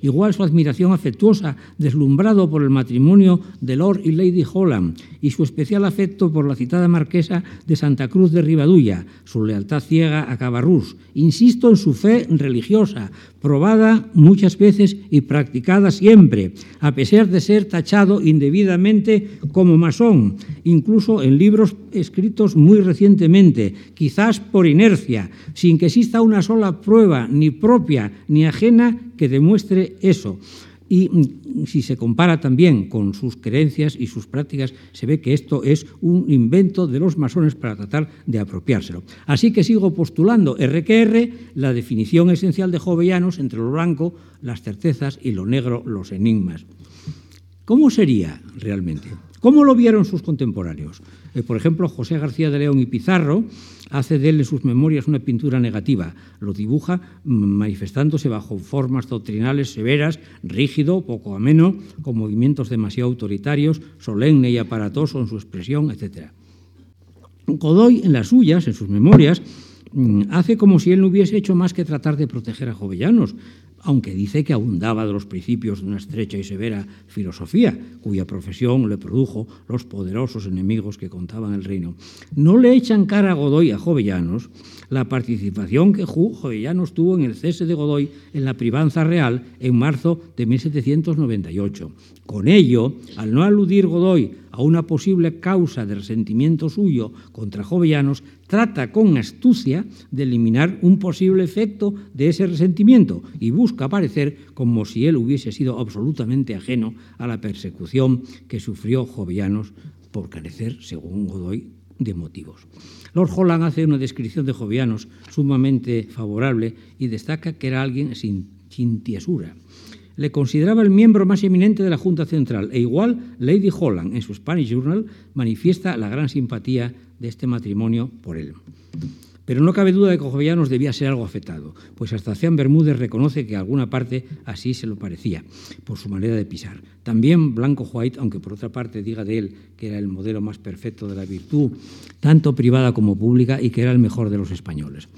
Igual su admiración afectuosa, deslumbrado por el matrimonio de Lord y Lady Holland, y su especial afecto por la citada marquesa de Santa Cruz de Ribadulla, su lealtad ciega a Cabarrús. Insisto en su fe religiosa, probada muchas veces y practicada siempre, a pesar de ser tachado indebidamente como masón, incluso en libros escritos muy recientemente, quizás por inercia, sin que exista una sola prueba, ni propia ni ajena, que demuestre eso. Y mm, si se compara también con sus creencias y sus prácticas, se ve que esto es un invento de los masones para tratar de apropiárselo. Así que sigo postulando RQR, la definición esencial de Jovellanos entre lo blanco, las certezas y lo negro, los enigmas. ¿Cómo sería realmente? ¿Cómo lo vieron sus contemporáneos? Eh, por ejemplo, José García de León y Pizarro hace de él en sus memorias una pintura negativa. Lo dibuja mm, manifestándose bajo formas doctrinales severas, rígido, poco ameno, con movimientos demasiado autoritarios, solemne y aparatoso en su expresión, etc. Godoy, en las suyas, en sus memorias, mm, hace como si él no hubiese hecho más que tratar de proteger a Jovellanos, aunque dice que abundaba de los principios de una estrecha y severa filosofía, cuya profesión le produjo los poderosos enemigos que contaban el reino. No le echan cara a Godoy a Jovellanos la participación que Jovellanos tuvo en el cese de Godoy en la privanza real en marzo de 1798. Con ello, al no aludir Godoy a una posible causa de resentimiento suyo contra Jovellanos, trata con astucia de eliminar un posible efecto de ese resentimiento y busca parecer como si él hubiese sido absolutamente ajeno a la persecución que sufrió Jovellanos por carecer, según Godoy, de motivos. Lord Holland hace una descripción de Jovellanos sumamente favorable y destaca que era alguien sin, sin tiesura le consideraba el miembro más eminente de la Junta Central e igual Lady Holland en su Spanish Journal manifiesta la gran simpatía de este matrimonio por él. Pero no cabe duda de que Jovellanos debía ser algo afectado, pues hasta Cian Bermúdez reconoce que alguna parte así se lo parecía, por su manera de pisar. También Blanco White, aunque por otra parte diga de él que era el modelo más perfecto de la virtud, tanto privada como pública, y que era el mejor de los españoles.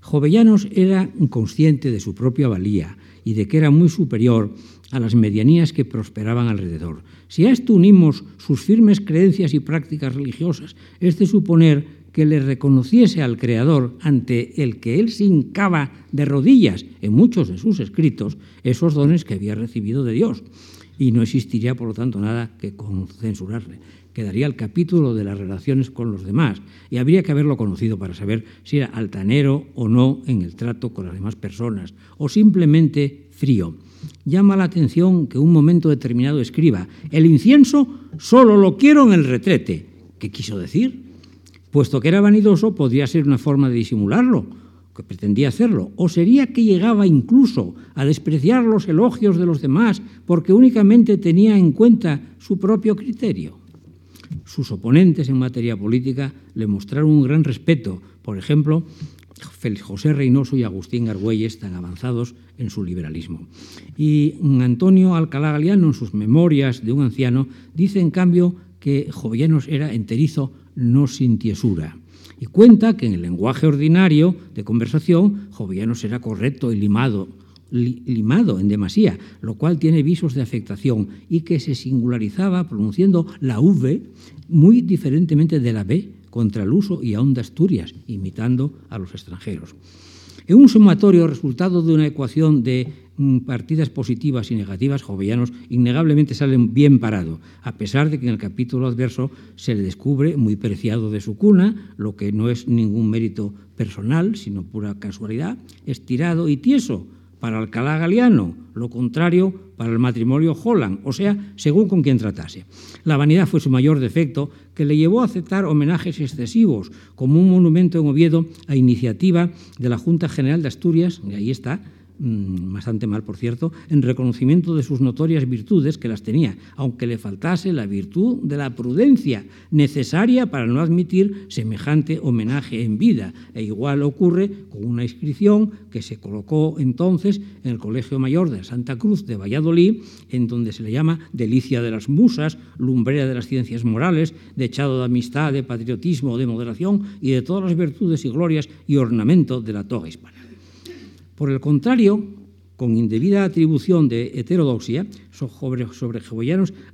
Jovellanos era consciente de su propia valía y de que era muy superior a las medianías que prosperaban alrededor. Si a esto unimos sus firmes creencias y prácticas religiosas, es de suponer que le reconociese al Creador ante el que él se hincaba de rodillas en muchos de sus escritos esos dones que había recibido de Dios. Y no existiría, por lo tanto, nada que censurarle. Quedaría el capítulo de las relaciones con los demás y habría que haberlo conocido para saber si era altanero o no en el trato con las demás personas o simplemente frío. Llama la atención que un momento determinado escriba, el incienso solo lo quiero en el retrete. ¿Qué quiso decir? Puesto que era vanidoso, podría ser una forma de disimularlo. que pretendía hacerlo, o sería que llegaba incluso a despreciar los elogios de los demás porque únicamente tenía en cuenta su propio criterio. Sus oponentes en materia política le mostraron un gran respeto, por ejemplo, José Reynoso y Agustín Argüelles, tan avanzados en su liberalismo. Y Antonio Alcalá Galiano, en sus Memorias de un anciano, dice en cambio que Jovellanos era enterizo, no sin tiesura. Y cuenta que en el lenguaje ordinario de conversación, Jovellanos era correcto y limado, limado en demasía, lo cual tiene visos de afectación y que se singularizaba pronunciando la V muy diferentemente de la B contra el uso y aún de Asturias, imitando a los extranjeros. En un sumatorio resultado de una ecuación de mm, partidas positivas y negativas, Jovellanos innegablemente salen bien parado, a pesar de que en el capítulo adverso se le descubre muy preciado de su cuna, lo que no es ningún mérito personal, sino pura casualidad, estirado y tieso, para Alcalá Galiano, lo contrario para el matrimonio Holland, o sea, según con quien tratase. La vanidad fue su mayor defecto, que le llevó a aceptar homenajes excesivos, como un monumento en Oviedo a iniciativa de la Junta General de Asturias, y ahí está, bastante mal por cierto, en reconocimiento de sus notorias virtudes, que las tenía, aunque le faltase la virtud de la prudencia necesaria para no admitir semejante homenaje en vida. E igual ocurre con una inscripción que se colocó entonces en el Colegio Mayor de Santa Cruz de Valladolid, en donde se le llama Delicia de las Musas, lumbrera de las ciencias morales, dechado de amistad, de patriotismo, de moderación y de todas las virtudes y glorias y ornamento de la toga hispana. Por el contrario, con indebida atribución de heterodoxia, sobre, sobre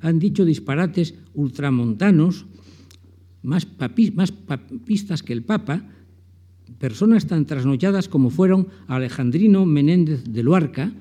han dicho disparates ultramontanos, más, más papistas que el Papa, personas tan trasnochadas como fueron Alejandrino Menéndez de Luarca,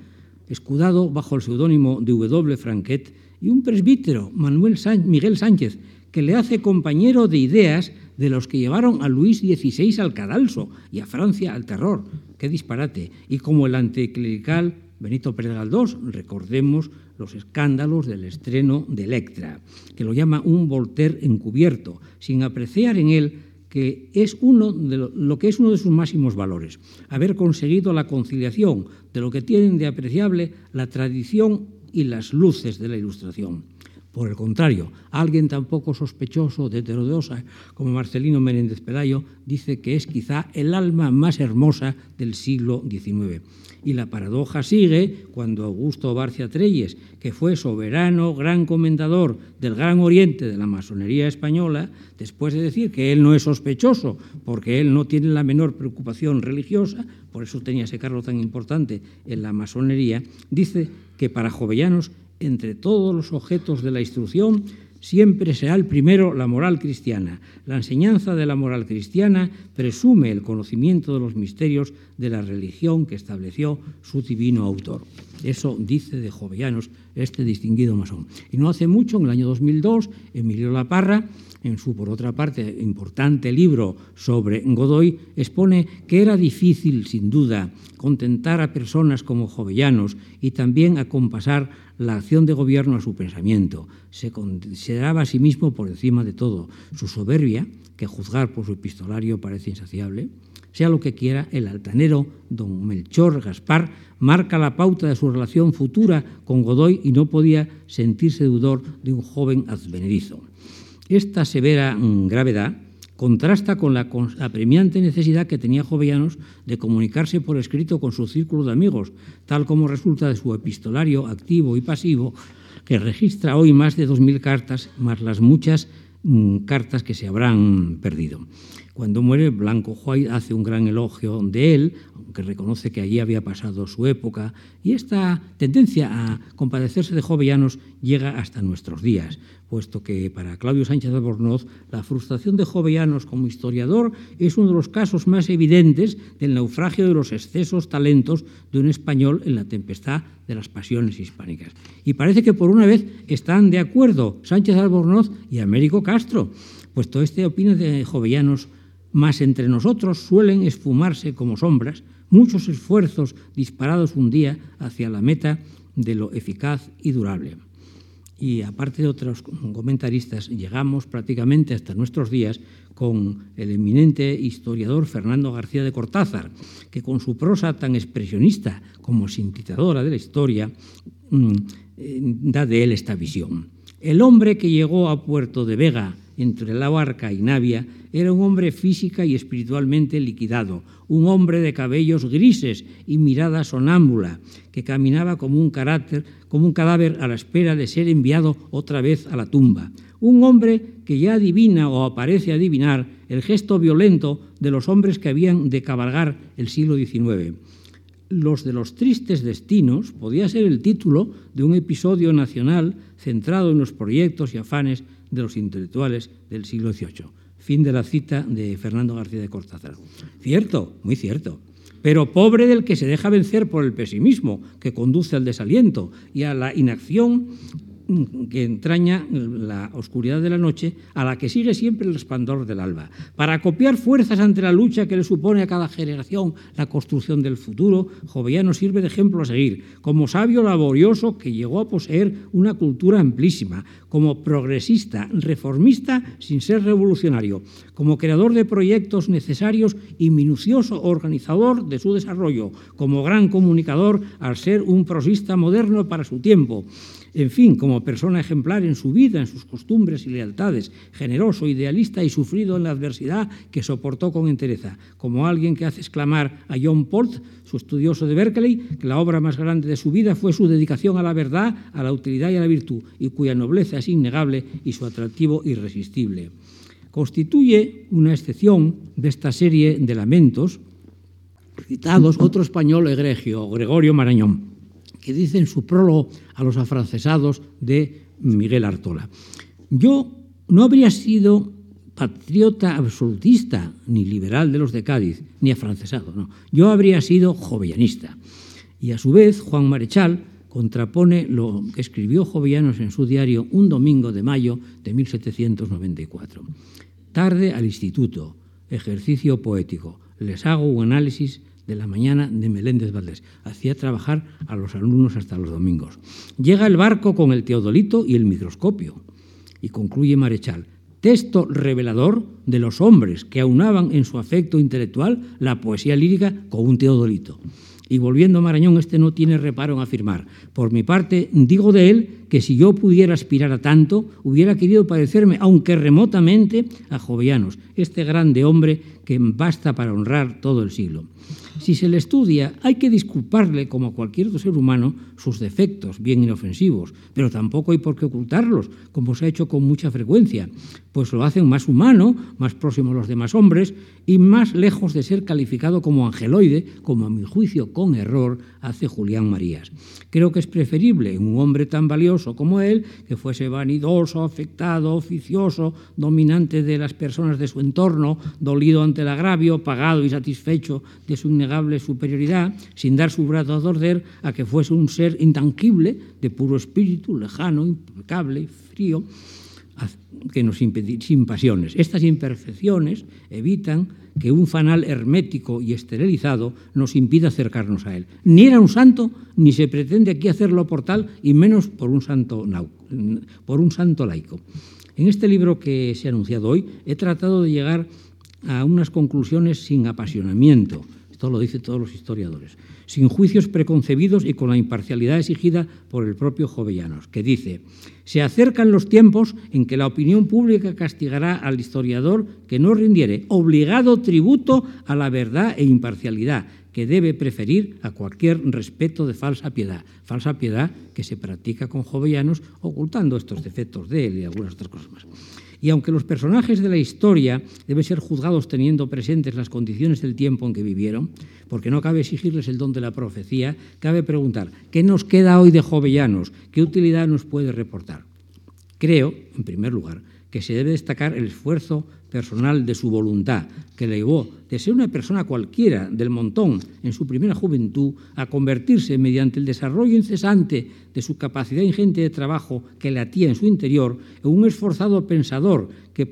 escudado bajo el seudónimo de W. Franquet, y un presbítero, Manuel Miguel Sánchez, que le hace compañero de ideas de los que llevaron a Luis XVI al cadalso y a Francia al terror. ¡Qué disparate! Y como el anticlerical Benito Pérez Galdós, recordemos los escándalos del estreno de Electra, que lo llama un Voltaire encubierto, sin apreciar en él que es uno de lo, lo, que es uno de sus máximos valores, haber conseguido la conciliación de lo que tienen de apreciable la tradición y las luces de la Ilustración. Por el contrario, alguien tan poco sospechoso de heterodoxa como Marcelino Menéndez Pelayo dice que es quizá el alma más hermosa del siglo XIX. Y la paradoja sigue cuando Augusto Barcia Treyes, que fue soberano, gran comendador del Gran Oriente de la masonería española, después de decir que él no es sospechoso, porque él no tiene la menor preocupación religiosa, por eso tenía ese cargo tan importante en la masonería, dice que para Jovellanos entre todos los objetos de la instrucción siempre será el primero la moral cristiana. La enseñanza de la moral cristiana presume el conocimiento de los misterios de la religión que estableció su divino autor. Eso dice de Jovellanos este distinguido masón. Y no hace mucho, en el año 2002, Emilio Laparra, en su, por otra parte, importante libro sobre Godoy, expone que era difícil, sin duda, contentar a personas como Jovellanos y también acompasar la acción de gobierno a su pensamiento. Se consideraba a sí mismo por encima de todo. Su soberbia, que juzgar por su epistolario parece insaciable, sea lo que quiera, el altanero don Melchor Gaspar marca la pauta de su relación futura con Godoy y no podía sentirse deudor de un joven advenedizo. Esta severa mm, gravedad contrasta con la apremiante necesidad que tenía Jovellanos de comunicarse por escrito con su círculo de amigos, tal como resulta de su epistolario activo y pasivo, que registra hoy más de 2.000 cartas, más las muchas cartas que se habrán perdido. Cuando muere, Blanco White hace un gran elogio de él, aunque reconoce que allí había pasado su época, y esta tendencia a compadecerse de Jovellanos llega hasta nuestros días puesto que para Claudio Sánchez Albornoz la frustración de Jovellanos como historiador es uno de los casos más evidentes del naufragio de los excesos talentos de un español en la tempestad de las pasiones hispánicas. Y parece que por una vez están de acuerdo Sánchez Albornoz y Américo Castro, puesto este opina de Jovellanos, más entre nosotros suelen esfumarse como sombras muchos esfuerzos disparados un día hacia la meta de lo eficaz y durable y aparte de otros comentaristas, llegamos prácticamente hasta nuestros días con el eminente historiador Fernando García de Cortázar, que con su prosa tan expresionista como sintetizadora de la historia, mm, eh, da de él esta visión. El hombre que llegó a Puerto de Vega entre la barca y Navia era un hombre física y espiritualmente liquidado, un hombre de cabellos grises y mirada sonámbula, que caminaba como un, carácter, como un cadáver a la espera de ser enviado otra vez a la tumba. Un hombre que ya adivina o aparece adivinar el gesto violento de los hombres que habían de cabalgar el siglo XIX. Los de los tristes destinos podía ser el título de un episodio nacional centrado en los proyectos y afanes de los intelectuales del siglo XVIII. Fin de la cita de Fernando García de Cortázar. Cierto, muy cierto. Pero pobre del que se deja vencer por el pesimismo, que conduce al desaliento y a la inacción que entraña la oscuridad de la noche, a la que sigue siempre el resplandor del alba. Para copiar fuerzas ante la lucha que le supone a cada generación la construcción del futuro, Jovellano sirve de ejemplo a seguir, como sabio laborioso que llegó a poseer una cultura amplísima, como progresista, reformista sin ser revolucionario, como creador de proyectos necesarios y minucioso organizador de su desarrollo, como gran comunicador al ser un prosista moderno para su tiempo, en fin, como persona ejemplar en su vida, en sus costumbres y lealtades, generoso, idealista y sufrido en la adversidad que soportó con entereza, como alguien que hace exclamar a John Port, su estudioso de Berkeley, que la obra más grande de su vida fue su dedicación a la verdad, a la utilidad y a la virtud, y cuya nobleza es innegable y su atractivo irresistible. Constituye una excepción de esta serie de lamentos citados otro español egregio, Gregorio Marañón que dice en su prólogo a los afrancesados de Miguel Artola. Yo no habría sido patriota absolutista, ni liberal de los de Cádiz, ni afrancesado, no. Yo habría sido jovellanista. Y a su vez, Juan Marechal contrapone lo que escribió Jovellanos en su diario un domingo de mayo de 1794. Tarde al instituto, ejercicio poético. Les hago un análisis de la mañana de Meléndez Valdés. Hacía trabajar a los alumnos hasta los domingos. Llega el barco con el teodolito y el microscopio. Y concluye Marechal, texto revelador de los hombres que aunaban en su afecto intelectual la poesía lírica con un teodolito. Y volviendo a Marañón, este no tiene reparo en afirmar. Por mi parte, digo de él que si yo pudiera aspirar a tanto, hubiera querido parecerme, aunque remotamente, a Jovellanos, este grande hombre que basta para honrar todo el siglo. Si se le estudia, hay que disculparle, como a cualquier otro ser humano, sus defectos, bien inofensivos, pero tampoco hay por qué ocultarlos, como se ha hecho con mucha frecuencia, pues lo hacen más humano, más próximo a los demás hombres y más lejos de ser calificado como angeloide, como a mi juicio con error hace Julián Marías. Creo que es preferible un hombre tan valioso como él, que fuese vanidoso, afectado, oficioso, dominante de las personas de su entorno, dolido ante el agravio, pagado y satisfecho de su innegable superioridad, sin dar su brazo a torcer a que fuese un ser intangible, de puro espíritu, lejano, impecable, frío, que nos sin pasiones. Estas imperfecciones evitan que un fanal hermético y esterilizado nos impida acercarnos a él. Ni era un santo, ni se pretende aquí hacerlo por tal, y menos por un santo, por un santo laico. En este libro que se ha anunciado hoy he tratado de llegar a unas conclusiones sin apasionamiento, esto lo dicen todos los historiadores, sin juicios preconcebidos y con la imparcialidad exigida por el propio Jovellanos, que dice, se acercan los tiempos en que la opinión pública castigará al historiador que no rindiere obligado tributo a la verdad e imparcialidad, que debe preferir a cualquier respeto de falsa piedad, falsa piedad que se practica con Jovellanos ocultando estos defectos de él y algunas otras cosas más. Y aunque los personajes de la historia deben ser juzgados teniendo presentes las condiciones del tiempo en que vivieron, porque no cabe exigirles el don de la profecía, cabe preguntar, ¿qué nos queda hoy de Jovellanos? ¿Qué utilidad nos puede reportar? Creo, en primer lugar, que se debe destacar el esfuerzo personal de su voluntad, que le llevó de ser una persona cualquiera del montón en su primera juventud a convertirse mediante el desarrollo incesante de su capacidad ingente de trabajo que latía en su interior en un esforzado pensador que,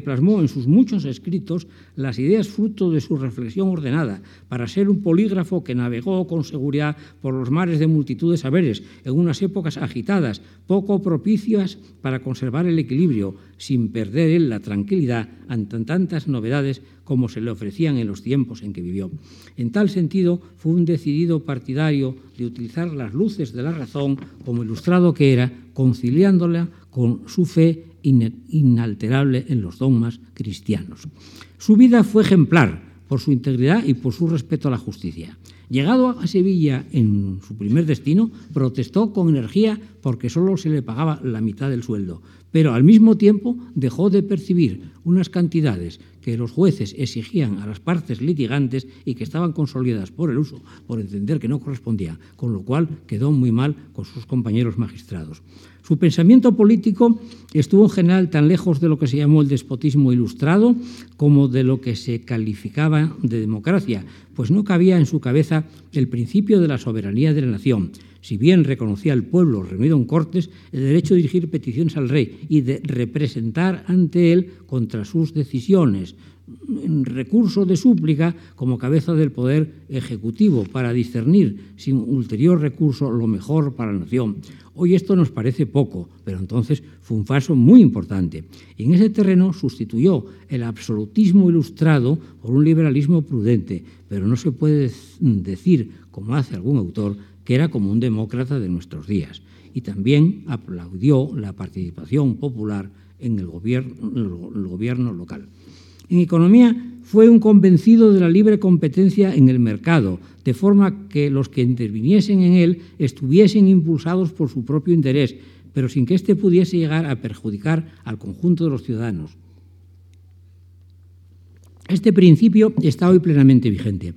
plasmó en sus muchos escritos las ideas fruto de su reflexión ordenada, para ser un polígrafo que navegó con seguridad por los mares de multitud de saberes en unas épocas agitadas, poco propicias para conservar el equilibrio, sin perder él la tranquilidad ante tantas novedades como se le ofrecían en los tiempos en que vivió. En tal sentido, fue un decidido partidario de utilizar las luces de la razón como ilustrado que era, conciliándola con su fe inalterable en los dogmas cristianos. Su vida fue ejemplar por su integridad y por su respeto a la justicia. Llegado a Sevilla en su primer destino, protestó con energía porque solo se le pagaba la mitad del sueldo, pero al mismo tiempo dejó de percibir unas cantidades que los jueces exigían a las partes litigantes y que estaban consolidadas por el uso, por entender que no correspondía, con lo cual quedó muy mal con sus compañeros magistrados. Su pensamiento político estuvo en general tan lejos de lo que se llamó el despotismo ilustrado como de lo que se calificaba de democracia, pues no cabía en su cabeza el principio de la soberanía de la nación. Si bien reconocía al pueblo reunido en Cortes el derecho de dirigir peticiones al rey y de representar ante él contra sus decisiones, en recurso de súplica como cabeza del poder ejecutivo para discernir sin ulterior recurso lo mejor para la nación. Hoy esto nos parece poco, pero entonces fue un paso muy importante. Y en ese terreno sustituyó el absolutismo ilustrado por un liberalismo prudente, pero no se puede decir, como hace algún autor, que era como un demócrata de nuestros días. Y también aplaudió la participación popular en el gobierno, local. En economía fue un convencido de la libre competencia en el mercado, de forma que los que interviniesen en él estuviesen impulsados por su propio interés, pero sin que éste pudiese llegar a perjudicar al conjunto de los ciudadanos. Este principio está hoy plenamente vigente.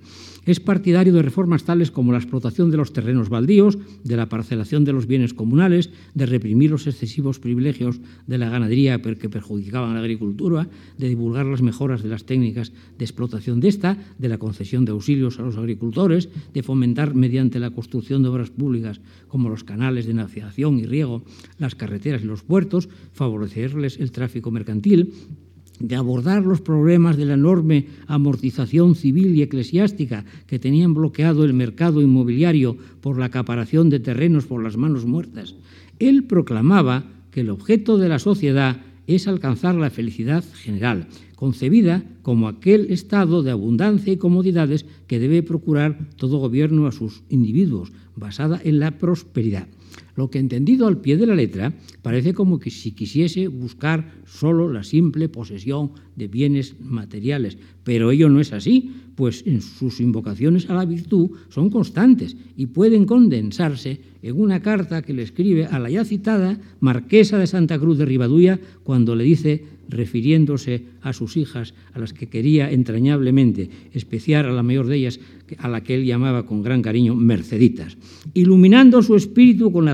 Es partidario de reformas tales como la explotación de los terrenos baldíos, de la parcelación de los bienes comunales, de reprimir los excesivos privilegios de la ganadería que perjudicaban a la agricultura, de divulgar las mejoras de las técnicas de explotación de esta, de la concesión de auxilios a los agricultores, de fomentar mediante la construcción de obras públicas como los canales de navegación y riego, las carreteras y los puertos, favorecerles el tráfico mercantil, de abordar los problemas de la enorme amortización civil y eclesiástica que tenían bloqueado el mercado inmobiliario por la acaparación de terrenos por las manos muertas. Él proclamaba que el objeto de la sociedad es alcanzar la felicidad general, concebida como aquel estado de abundancia y comodidades que debe procurar todo gobierno a sus individuos, basada en la prosperidad lo que entendido al pie de la letra parece como que si quisiese buscar solo la simple posesión de bienes materiales, pero ello no es así, pues en sus invocaciones a la virtud son constantes y pueden condensarse en una carta que le escribe a la ya citada marquesa de Santa Cruz de Ribaduya cuando le dice refiriéndose a sus hijas, a las que quería entrañablemente, especial a la mayor de ellas, a la que él llamaba con gran cariño Merceditas, iluminando su espíritu con la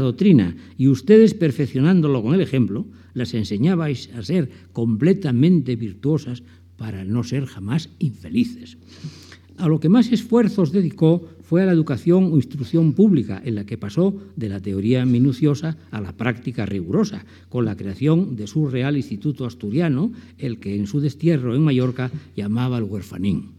y ustedes perfeccionándolo con el ejemplo, las enseñabais a ser completamente virtuosas para no ser jamás infelices. A lo que más esfuerzos dedicó fue a la educación o instrucción pública, en la que pasó de la teoría minuciosa a la práctica rigurosa, con la creación de su Real Instituto Asturiano, el que en su destierro en Mallorca llamaba el huerfanín,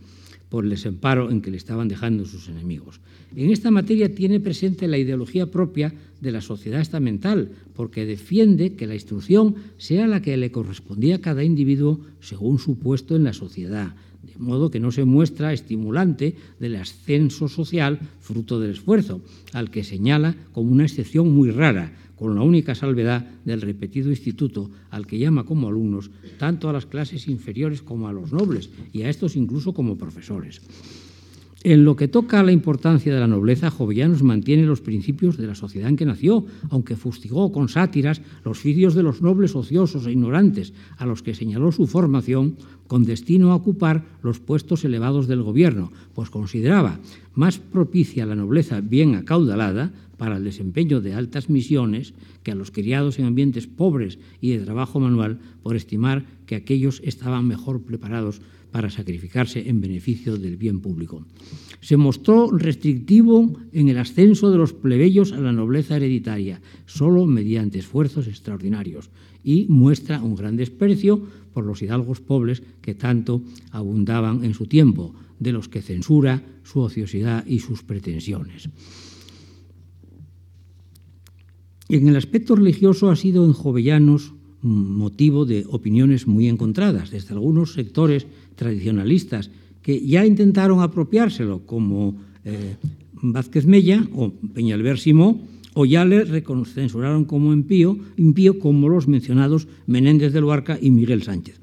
por el desamparo en que le estaban dejando sus enemigos. En esta materia tiene presente la ideología propia de la sociedad estamental, porque defiende que la instrucción sea la que le correspondía a cada individuo según su puesto en la sociedad, de modo que no se muestra estimulante del ascenso social fruto del esfuerzo, al que señala como una excepción muy rara, con la única salvedad del repetido instituto al que llama como alumnos tanto a las clases inferiores como a los nobles y a estos incluso como profesores. En lo que toca a la importancia de la nobleza, Jovellanos mantiene los principios de la sociedad en que nació, aunque fustigó con sátiras los oficios de los nobles ociosos e ignorantes, a los que señaló su formación con destino a ocupar los puestos elevados del gobierno, pues consideraba más propicia la nobleza bien acaudalada para el desempeño de altas misiones que a los criados en ambientes pobres y de trabajo manual, por estimar que aquellos estaban mejor preparados para sacrificarse en beneficio del bien público. Se mostró restrictivo en el ascenso de los plebeyos a la nobleza hereditaria, solo mediante esfuerzos extraordinarios, y muestra un gran desprecio por los hidalgos pobres que tanto abundaban en su tiempo, de los que censura su ociosidad y sus pretensiones. En el aspecto religioso ha sido en Jovellanos motivo de opiniones muy encontradas, desde algunos sectores tradicionalistas que ya intentaron apropiárselo, como eh, Vázquez Mella o Peñalver Simó, o ya le censuraron como impío, impío como los mencionados Menéndez del Luarca y Miguel Sánchez.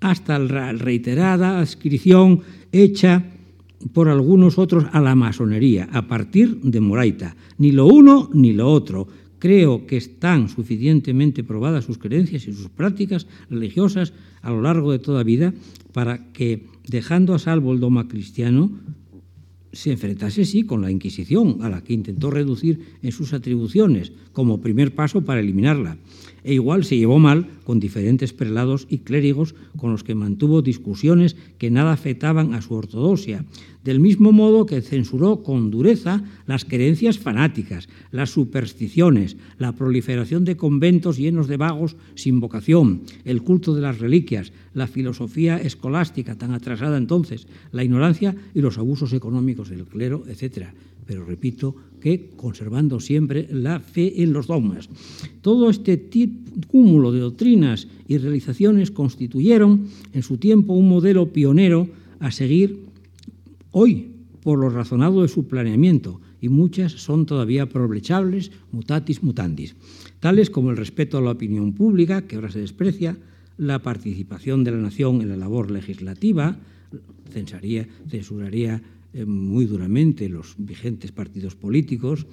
Hasta la reiterada adscripción hecha por algunos otros a la masonería, a partir de Moraita. Ni lo uno ni lo otro. Creo que están suficientemente probadas sus creencias y sus prácticas religiosas a lo largo de toda vida para que, dejando a salvo el dogma cristiano, se enfrentase, sí, con la Inquisición, a la que intentó reducir en sus atribuciones, como primer paso para eliminarla. E igual se llevó mal con diferentes prelados y clérigos con los que mantuvo discusiones que nada afectaban a su ortodoxia, del mismo modo que censuró con dureza las creencias fanáticas, las supersticiones, la proliferación de conventos llenos de vagos sin vocación, el culto de las reliquias, la filosofía escolástica tan atrasada entonces, la ignorancia y los abusos económicos del clero, etc. Pero repito que conservando siempre la fe en los dogmas. Todo este cúmulo de doctrinas y realizaciones constituyeron en su tiempo un modelo pionero a seguir hoy por lo razonado de su planeamiento y muchas son todavía provechables mutatis mutandis, tales como el respeto a la opinión pública, que ahora se desprecia, la participación de la nación en la labor legislativa, censuraría eh, muy duramente los vigentes partidos políticos,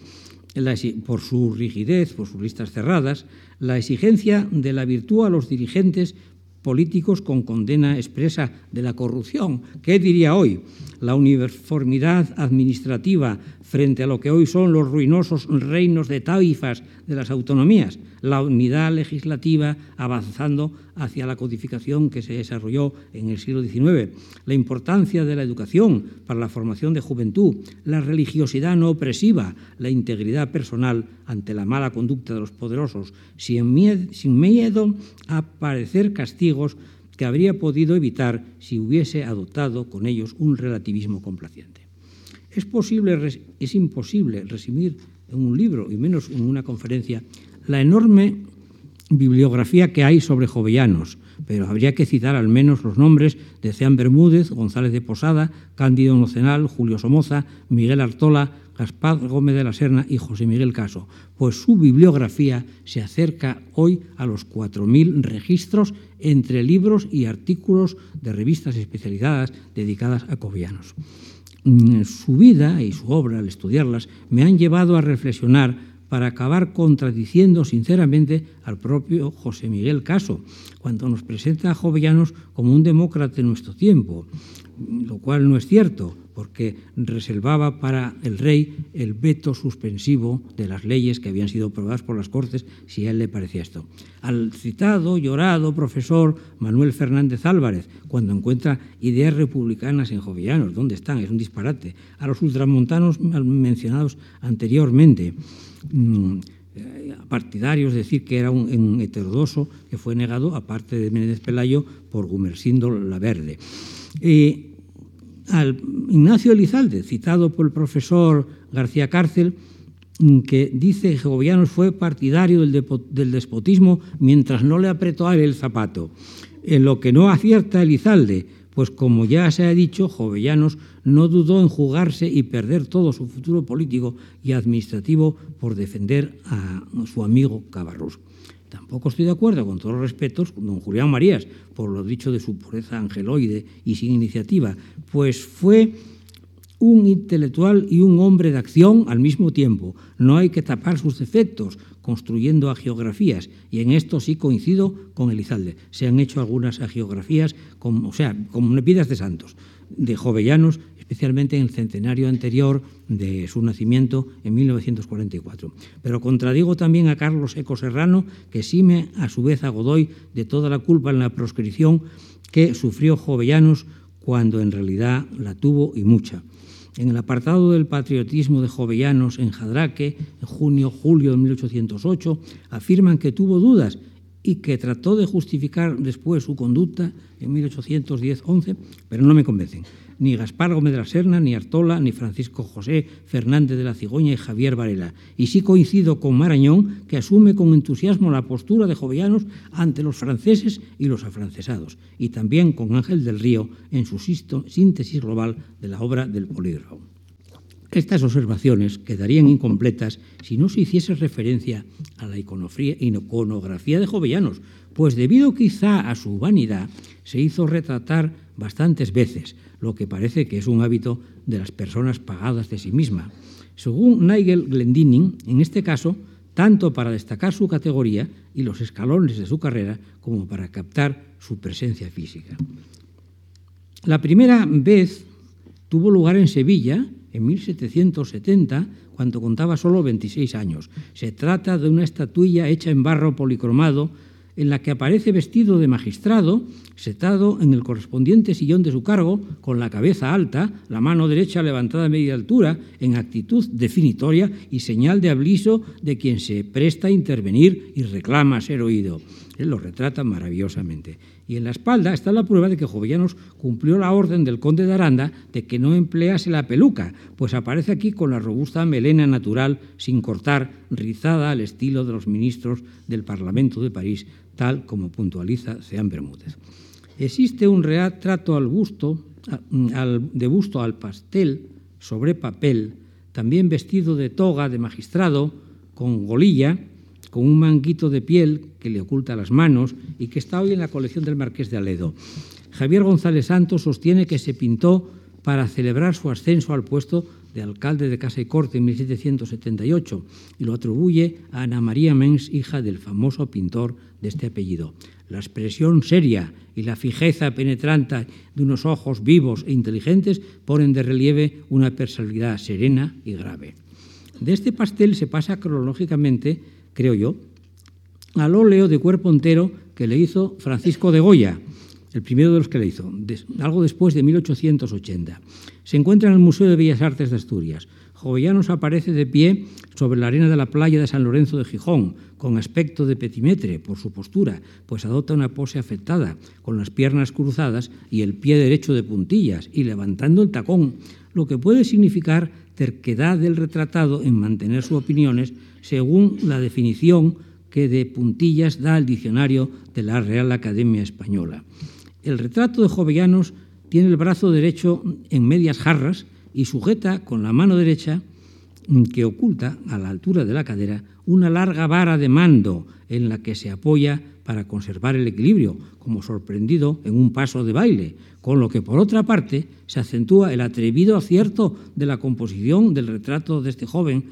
por su rigidez, por sus listas cerradas, la exigencia de la virtud a los dirigentes políticos con condena expresa de la corrupción. ¿Qué diría hoy? La uniformidad administrativa frente a lo que hoy son los ruinosos reinos de taifas de las autonomías, la unidad legislativa avanzando hacia la codificación que se desarrolló en el siglo XIX, la importancia de la educación para la formación de juventud, la religiosidad no opresiva, la integridad personal ante la mala conducta de los poderosos, sin miedo, a padecer castigos que habría podido evitar si hubiese adoptado con ellos un relativismo complaciente. Es posible, es imposible resumir en un libro y menos en una conferencia la enorme bibliografía que hay sobre jovellanos, pero habría que citar al menos los nombres de Ceán Bermúdez, González de Posada, Cándido Nocenal, Julio Somoza, Miguel Artola, Gaspar Gómez de la Serna y José Miguel Caso, pues su bibliografía se acerca hoy a los 4.000 registros entre libros y artículos de revistas especializadas dedicadas a covillanos. Mm, su vida y su obra, al estudiarlas, me han llevado a reflexionar para acabar contradiciendo sinceramente al propio José Miguel Caso, cuando nos presenta a Jovellanos como un demócrata en nuestro tiempo, lo cual no es cierto, porque reservaba para el rey el veto suspensivo de las leyes que habían sido aprobadas por las Cortes, si a él le parecía esto. Al citado, llorado profesor Manuel Fernández Álvarez, cuando encuentra ideas republicanas en Jovellanos, ¿dónde están? Es un disparate. A los ultramontanos mencionados anteriormente, mm, partidarios, decir que era un, heterodoso que fue negado, aparte de Menéndez Pelayo, por Gumersindo la Verde. Eh, al Ignacio Elizalde, citado por el profesor García Cárcel, mm, que dice que Jovellanos fue partidario del, despotismo mientras no le apretó a él el zapato. En lo que no acierta Elizalde, pues como ya se ha dicho, Jovellanos no dudó en jugarse y perder todo su futuro político y administrativo por defender a su amigo Cabarrús. Tampoco estoy de acuerdo, con todos los respetos, don Julián Marías, por lo dicho de su pureza angeloide y sin iniciativa, pues fue un intelectual y un hombre de acción al mismo tiempo. No hay que tapar sus defectos construyendo agiografías, y en esto sí coincido con Elizalde. Se han hecho algunas agiografías, o sea, como vidas de santos, de jovellanos especialmente en el centenario anterior de su nacimiento en 1944. Pero contradigo también a Carlos Eco Serrano, que exime a su vez a Godoy de toda la culpa en la proscripción que sufrió Jovellanos cuando en realidad la tuvo y mucha. En el apartado del patriotismo de Jovellanos en Jadraque, en junio-julio de 1808, afirman que tuvo dudas y que trató de justificar después su conducta en 1810-11, pero no me convencen. Ni Gaspar Gómez de la Serna, ni Artola, ni Francisco José Fernández de la Cigüeña y Javier Varela. Y sí coincido con Marañón, que asume con entusiasmo la postura de Jovellanos ante los franceses y los afrancesados, y también con Ángel del Río en su síntesis global de la obra del polígrafo. Estas observaciones quedarían incompletas si no se hiciese referencia a la iconografía de Jovellanos, pues debido quizá a su vanidad se hizo retratar bastantes veces, lo que parece que es un hábito de las personas pagadas de sí misma. Según Nigel Glendinning, en este caso, tanto para destacar su categoría y los escalones de su carrera como para captar su presencia física. La primera vez tuvo lugar en Sevilla en 1770, cuando contaba solo 26 años. Se trata de una estatuilla hecha en barro policromado en la que aparece vestido de magistrado, sentado en el correspondiente sillón de su cargo, con la cabeza alta, la mano derecha levantada a media altura, en actitud definitoria y señal de aviso de quien se presta a intervenir y reclama ser oído. Él lo retrata maravillosamente. Y en la espalda está la prueba de que Jovellanos cumplió la orden del conde de Aranda de que no emplease la peluca, pues aparece aquí con la robusta melena natural, sin cortar, rizada al estilo de los ministros del Parlamento de París, tal como puntualiza Ceán Bermúdez. Existe un retrato al busto, de busto al pastel sobre papel, también vestido de toga de magistrado, con golilla, con un manguito de piel que le oculta las manos y que está hoy en la colección del Marqués de Aledo. Javier González Santos sostiene que se pintó para celebrar su ascenso al puesto de alcalde de Casa y Corte en 1778 y lo atribuye a Ana María Mens, hija del famoso pintor de este apellido. La expresión seria y la fijeza penetrante de unos ojos vivos e inteligentes ponen de relieve una personalidad serena y grave. De este pastel se pasa cronológicamente creo yo, al óleo de cuerpo entero que le hizo Francisco de Goya, el primero de los que le hizo, algo después de 1880. Se encuentra en el Museo de Bellas Artes de Asturias. Jovellanos aparece de pie sobre la arena de la playa de San Lorenzo de Gijón, con aspecto de petimetre por su postura, pues adopta una pose afectada, con las piernas cruzadas y el pie derecho de puntillas y levantando el tacón, lo que puede significar terquedad del retratado en mantener sus opiniones según la definición que de puntillas da el diccionario de la Real Academia Española. El retrato de Jovellanos tiene el brazo derecho en medias jarras y sujeta con la mano derecha que oculta a la altura de la cadera una larga vara de mando en la que se apoya para conservar el equilibrio, como sorprendido en un paso de baile, con lo que por otra parte se acentúa el atrevido acierto de la composición del retrato de este joven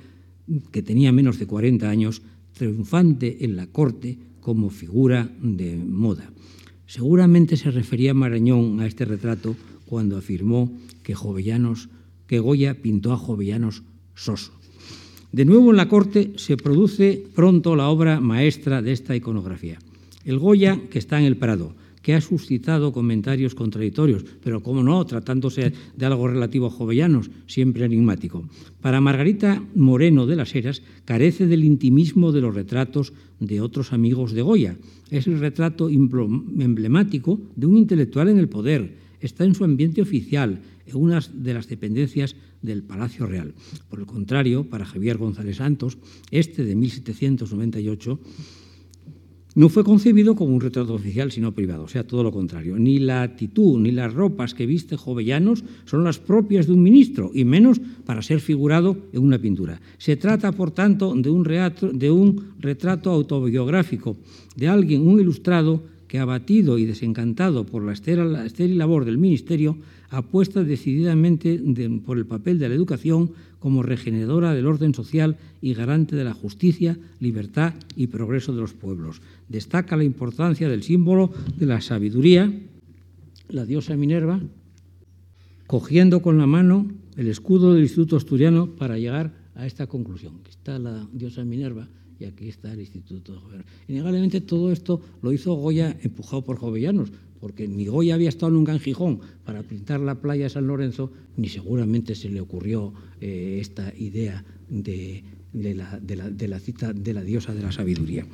que tenía menos de 40 años, triunfante en la corte como figura de moda. Seguramente se refería Marañón a este retrato cuando afirmó que Jovellanos, que Goya pintó a Jovellanos soso. De nuevo en la corte se produce pronto la obra maestra de esta iconografía, el Goya que está en el Prado, que ha suscitado comentarios contradictorios, pero como no, tratándose de algo relativo a jovellanos, siempre enigmático. Para Margarita Moreno de las Heras, carece del intimismo de los retratos de otros amigos de Goya. Es el retrato emblemático de un intelectual en el poder. Está en su ambiente oficial, en una de las dependencias del Palacio Real. Por el contrario, para Javier González Santos, este de 1798, no fue concebido como un retrato oficial, sino privado, o sea, todo lo contrario. Ni la actitud ni las ropas que viste Jovellanos son las propias de un ministro, y menos para ser figurado en una pintura. Se trata, por tanto, de un, de un retrato autobiográfico de alguien, un ilustrado, que abatido y desencantado por la estéril labor del ministerio, apuesta decididamente por el papel de la educación como regeneradora del orden social y garante de la justicia, libertad y progreso de los pueblos. Destaca la importancia del símbolo de la sabiduría, la diosa Minerva, cogiendo con la mano el escudo del Instituto Asturiano para llegar a esta conclusión. Está la diosa Minerva y aquí está el Instituto. Innegablemente todo esto lo hizo Goya empujado por jovellanos, porque ni Goya había estado nunca en Gijón para pintar la playa de San Lorenzo, ni seguramente se le ocurrió eh, esta idea de, la, de la cita de la diosa de la sabiduría.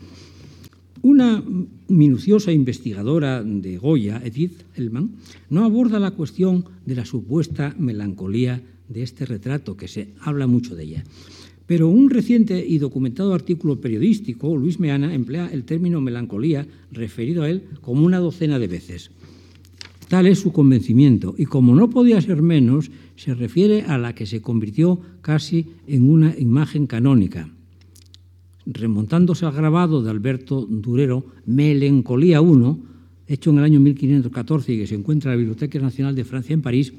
Una minuciosa investigadora de Goya, Edith Hellman, no aborda la cuestión de la supuesta melancolía de este retrato, que se habla mucho de ella. Pero un reciente y documentado artículo periodístico, Luis Meana, emplea el término melancolía referido a él como una docena de veces. Tal es su convencimiento, y como no podía ser menos, se refiere a la que se convirtió casi en una imagen canónica, remontándose al grabado de Alberto Durero, Melancolía I, hecho en el año 1514 y que se encuentra en la Biblioteca Nacional de Francia en París,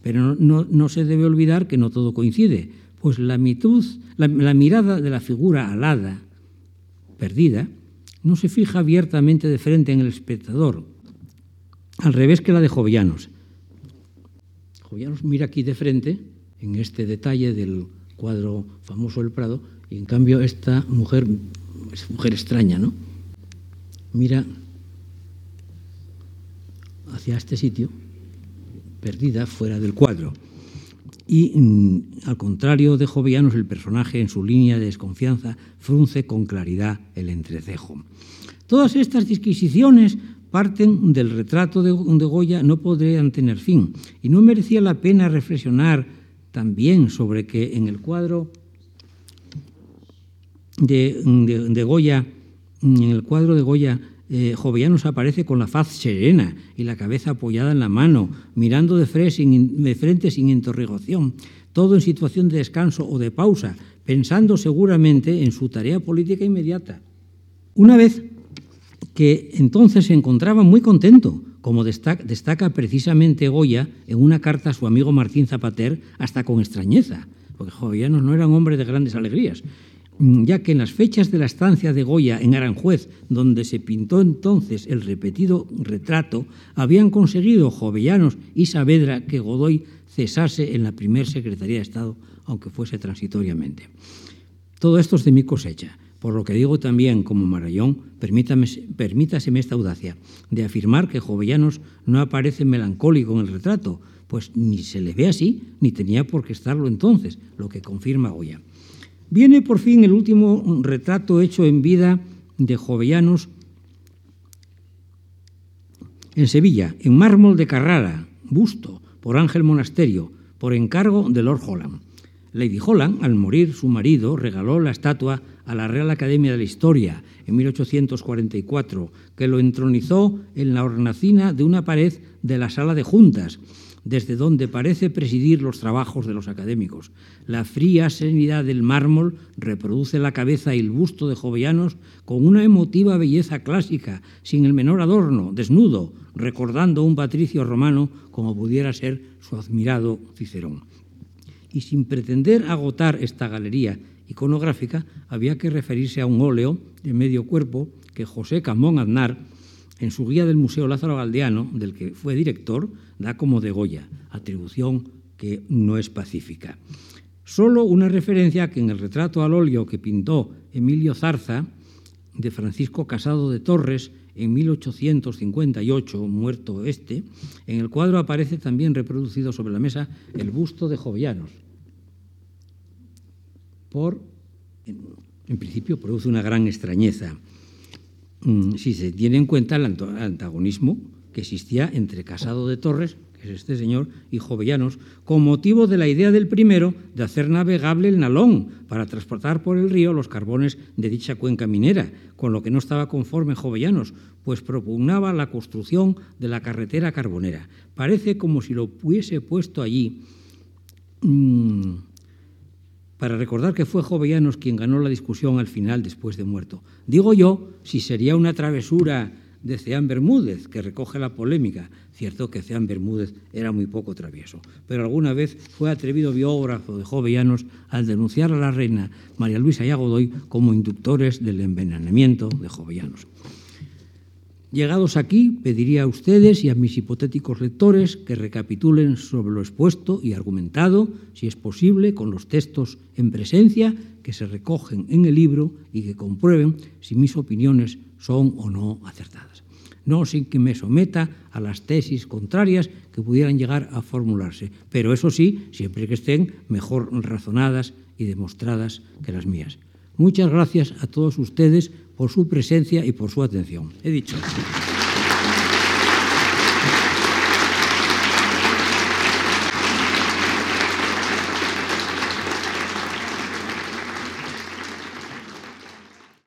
pero no, se debe olvidar que no todo coincide, pues la, la mirada de la figura alada, perdida, no se fija abiertamente de frente en el espectador, al revés que la de Jovellanos. Jovellanos mira aquí de frente, en este detalle del cuadro famoso del Prado, y en cambio esta mujer es mujer extraña, ¿no? Mira hacia este sitio, perdida fuera del cuadro. Y mm, al contrario de Jovellanos, el personaje en su línea de desconfianza frunce con claridad el entrecejo. Todas estas disquisiciones parten del retrato de, de Goya, no podrían tener fin. Y no merecía la pena reflexionar también sobre que en el cuadro de, Goya, en el cuadro de Goya, eh, Jovellanos aparece con la faz serena y la cabeza apoyada en la mano, mirando de, frente sin interrogación, todo en situación de descanso o de pausa, pensando seguramente en su tarea política inmediata. Una vez que entonces se encontraba muy contento, como destaca, precisamente Goya en una carta a su amigo Martín Zapater, hasta con extrañeza, porque Jovellanos no era un hombre de grandes alegrías, ya que en las fechas de la estancia de Goya en Aranjuez, donde se pintó entonces el repetido retrato, habían conseguido Jovellanos y Saavedra que Godoy cesase en la primer Secretaría de Estado, aunque fuese transitoriamente. Todo esto es de mi cosecha, por lo que digo también, como Marayón, permítaseme esta audacia de afirmar que Jovellanos no aparece melancólico en el retrato, pues ni se le ve así, ni tenía por qué estarlo entonces, lo que confirma Goya. Viene por fin el último retrato hecho en vida de Jovellanos en Sevilla, en mármol de Carrara, busto, por Ángel Monasterio, por encargo de Lord Holland. Lady Holland, al morir su marido, regaló la estatua a la Real Academia de la Historia en 1844, que lo entronizó en la hornacina de una pared de la sala de juntas desde donde parece presidir los trabajos de los académicos. La fría serenidad del mármol reproduce la cabeza y el busto de Jovellanos con una emotiva belleza clásica, sin el menor adorno, desnudo, recordando un patricio romano como pudiera ser su admirado Cicerón. Y sin pretender agotar esta galería iconográfica, había que referirse a un óleo de medio cuerpo que José Camón Aznar en su guía del Museo Lázaro Galdeano, del que fue director, da como de Goya, atribución que no es pacífica. Solo una referencia que en el retrato al óleo que pintó Emilio Zarza, de Francisco Casado de Torres, en 1858, muerto este, en el cuadro aparece también reproducido sobre la mesa el busto de Jovellanos. Por, en principio, produce una gran extrañeza. Mm, si se tiene en cuenta el antagonismo que existía entre Casado de Torres, que es este señor, y Jovellanos, con motivo de la idea del primero de hacer navegable el Nalón para transportar por el río los carbones de dicha cuenca minera, con lo que no estaba conforme Jovellanos, pues propugnaba la construcción de la carretera carbonera. Parece como si lo hubiese puesto allí. Mm, para recordar que fue Jovellanos quien ganó la discusión al final después de muerto. Digo yo si sería una travesura de Ceán Bermúdez, que recoge la polémica. Cierto que Ceán Bermúdez era muy poco travieso, pero alguna vez fue atrevido biógrafo de Jovellanos al denunciar a la reina María Luisa y Godoy como inductores del envenenamiento de Jovellanos. Llegados aquí, pediría a ustedes y a mis hipotéticos lectores que recapitulen sobre lo expuesto y argumentado, si es posible, con los textos en presencia que se recogen en el libro y que comprueben si mis opiniones son o no acertadas. No sin que me someta a las tesis contrarias que pudieran llegar a formularse, pero eso sí, siempre que estén mejor razonadas y demostradas que las mías. Muchas gracias a todos ustedes por su presencia y por su atención. He dicho.